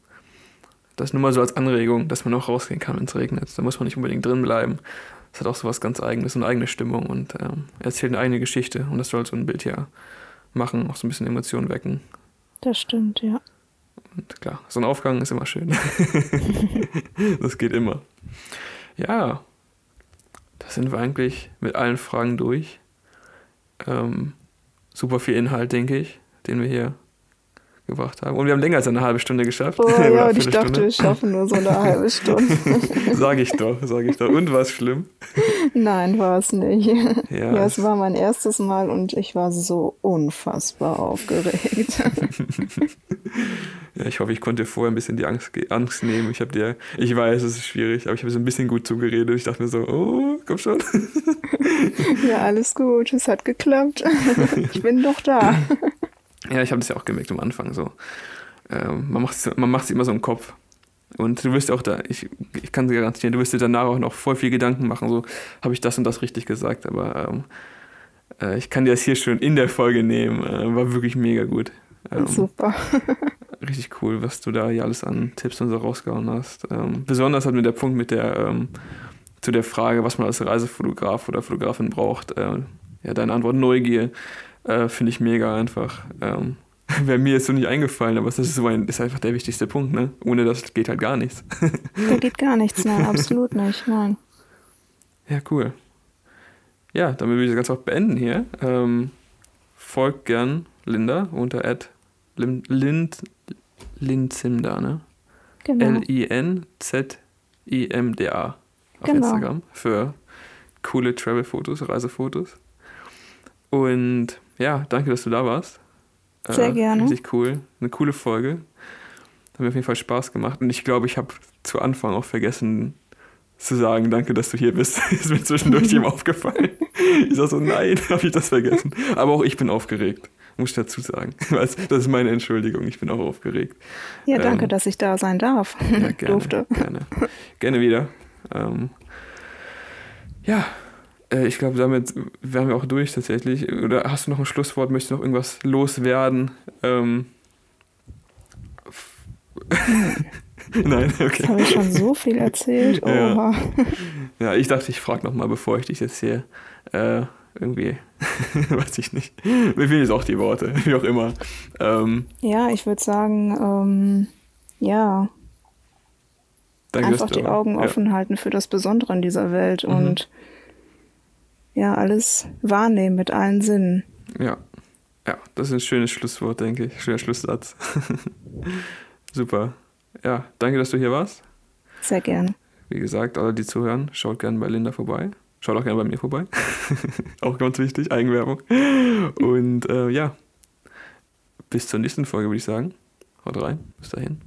das nur mal so als Anregung, dass man auch rausgehen kann, wenn es regnet. Da muss man nicht unbedingt drin bleiben. Das hat auch so was ganz Eigenes, eine eigene Stimmung und ähm, erzählt eine eigene Geschichte. Und das soll so ein Bild ja machen, auch so ein bisschen Emotionen wecken. Das stimmt, ja. Und klar, so ein Aufgang ist immer schön. <laughs> <laughs> das geht immer. Ja, da sind wir eigentlich mit allen Fragen durch. Ähm, super viel Inhalt, denke ich, den wir hier gebracht haben. Und wir haben länger als eine halbe Stunde geschafft. Oh <laughs> ja, und ich dachte, wir schaffen nur so eine <laughs> halbe Stunde. sag ich doch, sag ich doch. Und war es schlimm? <laughs> Nein, war es nicht. Ja, ja, es war mein erstes Mal und ich war so unfassbar aufgeregt. Ja, ich hoffe, ich konnte vorher ein bisschen die Angst, Angst nehmen. Ich habe dir, ich weiß, es ist schwierig, aber ich habe so ein bisschen gut zugeredet. Ich dachte mir so, oh, komm schon. <laughs> ja, alles gut, es hat geklappt. <laughs> ich bin doch da. Ja, ich habe das ja auch gemerkt am Anfang so. Ähm, man macht es man macht's immer so im Kopf. Und du wirst auch da, ich, ich kann dir garantieren, du wirst dir danach auch noch voll viel Gedanken machen, so habe ich das und das richtig gesagt, aber ähm, äh, ich kann dir das hier schon in der Folge nehmen. Äh, war wirklich mega gut. Ähm, Super. <laughs> richtig cool, was du da hier alles an Tipps und so rausgehauen hast. Ähm, besonders hat mir der Punkt mit der, ähm, zu der Frage, was man als Reisefotograf oder Fotografin braucht, äh, ja, deine Antwort Neugier äh, Finde ich mega einfach. Ähm, <laughs> Wäre mir jetzt so nicht eingefallen, aber das ist, so ein, ist einfach der wichtigste Punkt. Ne? Ohne das geht halt gar nichts. <laughs> da geht gar nichts, nein, absolut nicht, nein. Ja, cool. Ja, damit würde ich das Ganze auch beenden hier. Ähm, folgt gern Linda unter Ad Lind, Linzimda, ne? Genau. L-I-N-Z-I-M-D-A auf genau. Instagram für coole Travel-Fotos, Reisefotos. Und ja, danke, dass du da warst. Sehr äh, gerne. Richtig cool. Eine coole Folge. Hat mir auf jeden Fall Spaß gemacht. Und ich glaube, ich habe zu Anfang auch vergessen zu sagen, danke, dass du hier bist. <laughs> ist mir zwischendurch <laughs> ihm aufgefallen. Ich sag so, nein, <laughs> habe ich das vergessen. Aber auch ich bin aufgeregt, muss ich dazu sagen. <laughs> Das ist meine Entschuldigung, ich bin auch aufgeregt. Ja, danke, ähm, dass ich da sein darf. <laughs> Ja, <laughs> gerne, Durfte. Gerne. Gerne wieder. Ähm, ja, äh, ich glaube, damit wären wir auch durch tatsächlich. Oder hast du noch ein Schlusswort? Möchtest du noch irgendwas loswerden? Ähm. Nein, okay. Jetzt habe ich schon so viel erzählt. Ja. ja, ich dachte, ich frage nochmal, bevor ich dich jetzt hier äh, irgendwie, <laughs> weiß ich nicht. Mir fehlen jetzt auch die Worte, <laughs> wie auch immer. Ähm, ja, ich würde sagen, ähm, ja. Danke, Einfach die Augen ja. offen halten für das Besondere in dieser Welt mhm. und ja, alles wahrnehmen mit allen Sinnen. Ja. Ja, das ist ein schönes Schlusswort, denke ich. Schöner Schlusssatz. <laughs> Super. Ja, danke, dass du hier warst. Sehr gerne. Wie gesagt, alle, die zuhören, schaut gerne bei Linda vorbei. Schaut auch gerne bei mir vorbei. <laughs> auch ganz wichtig, Eigenwerbung. Und äh, ja, bis zur nächsten Folge, würde ich sagen. Haut rein. Bis dahin.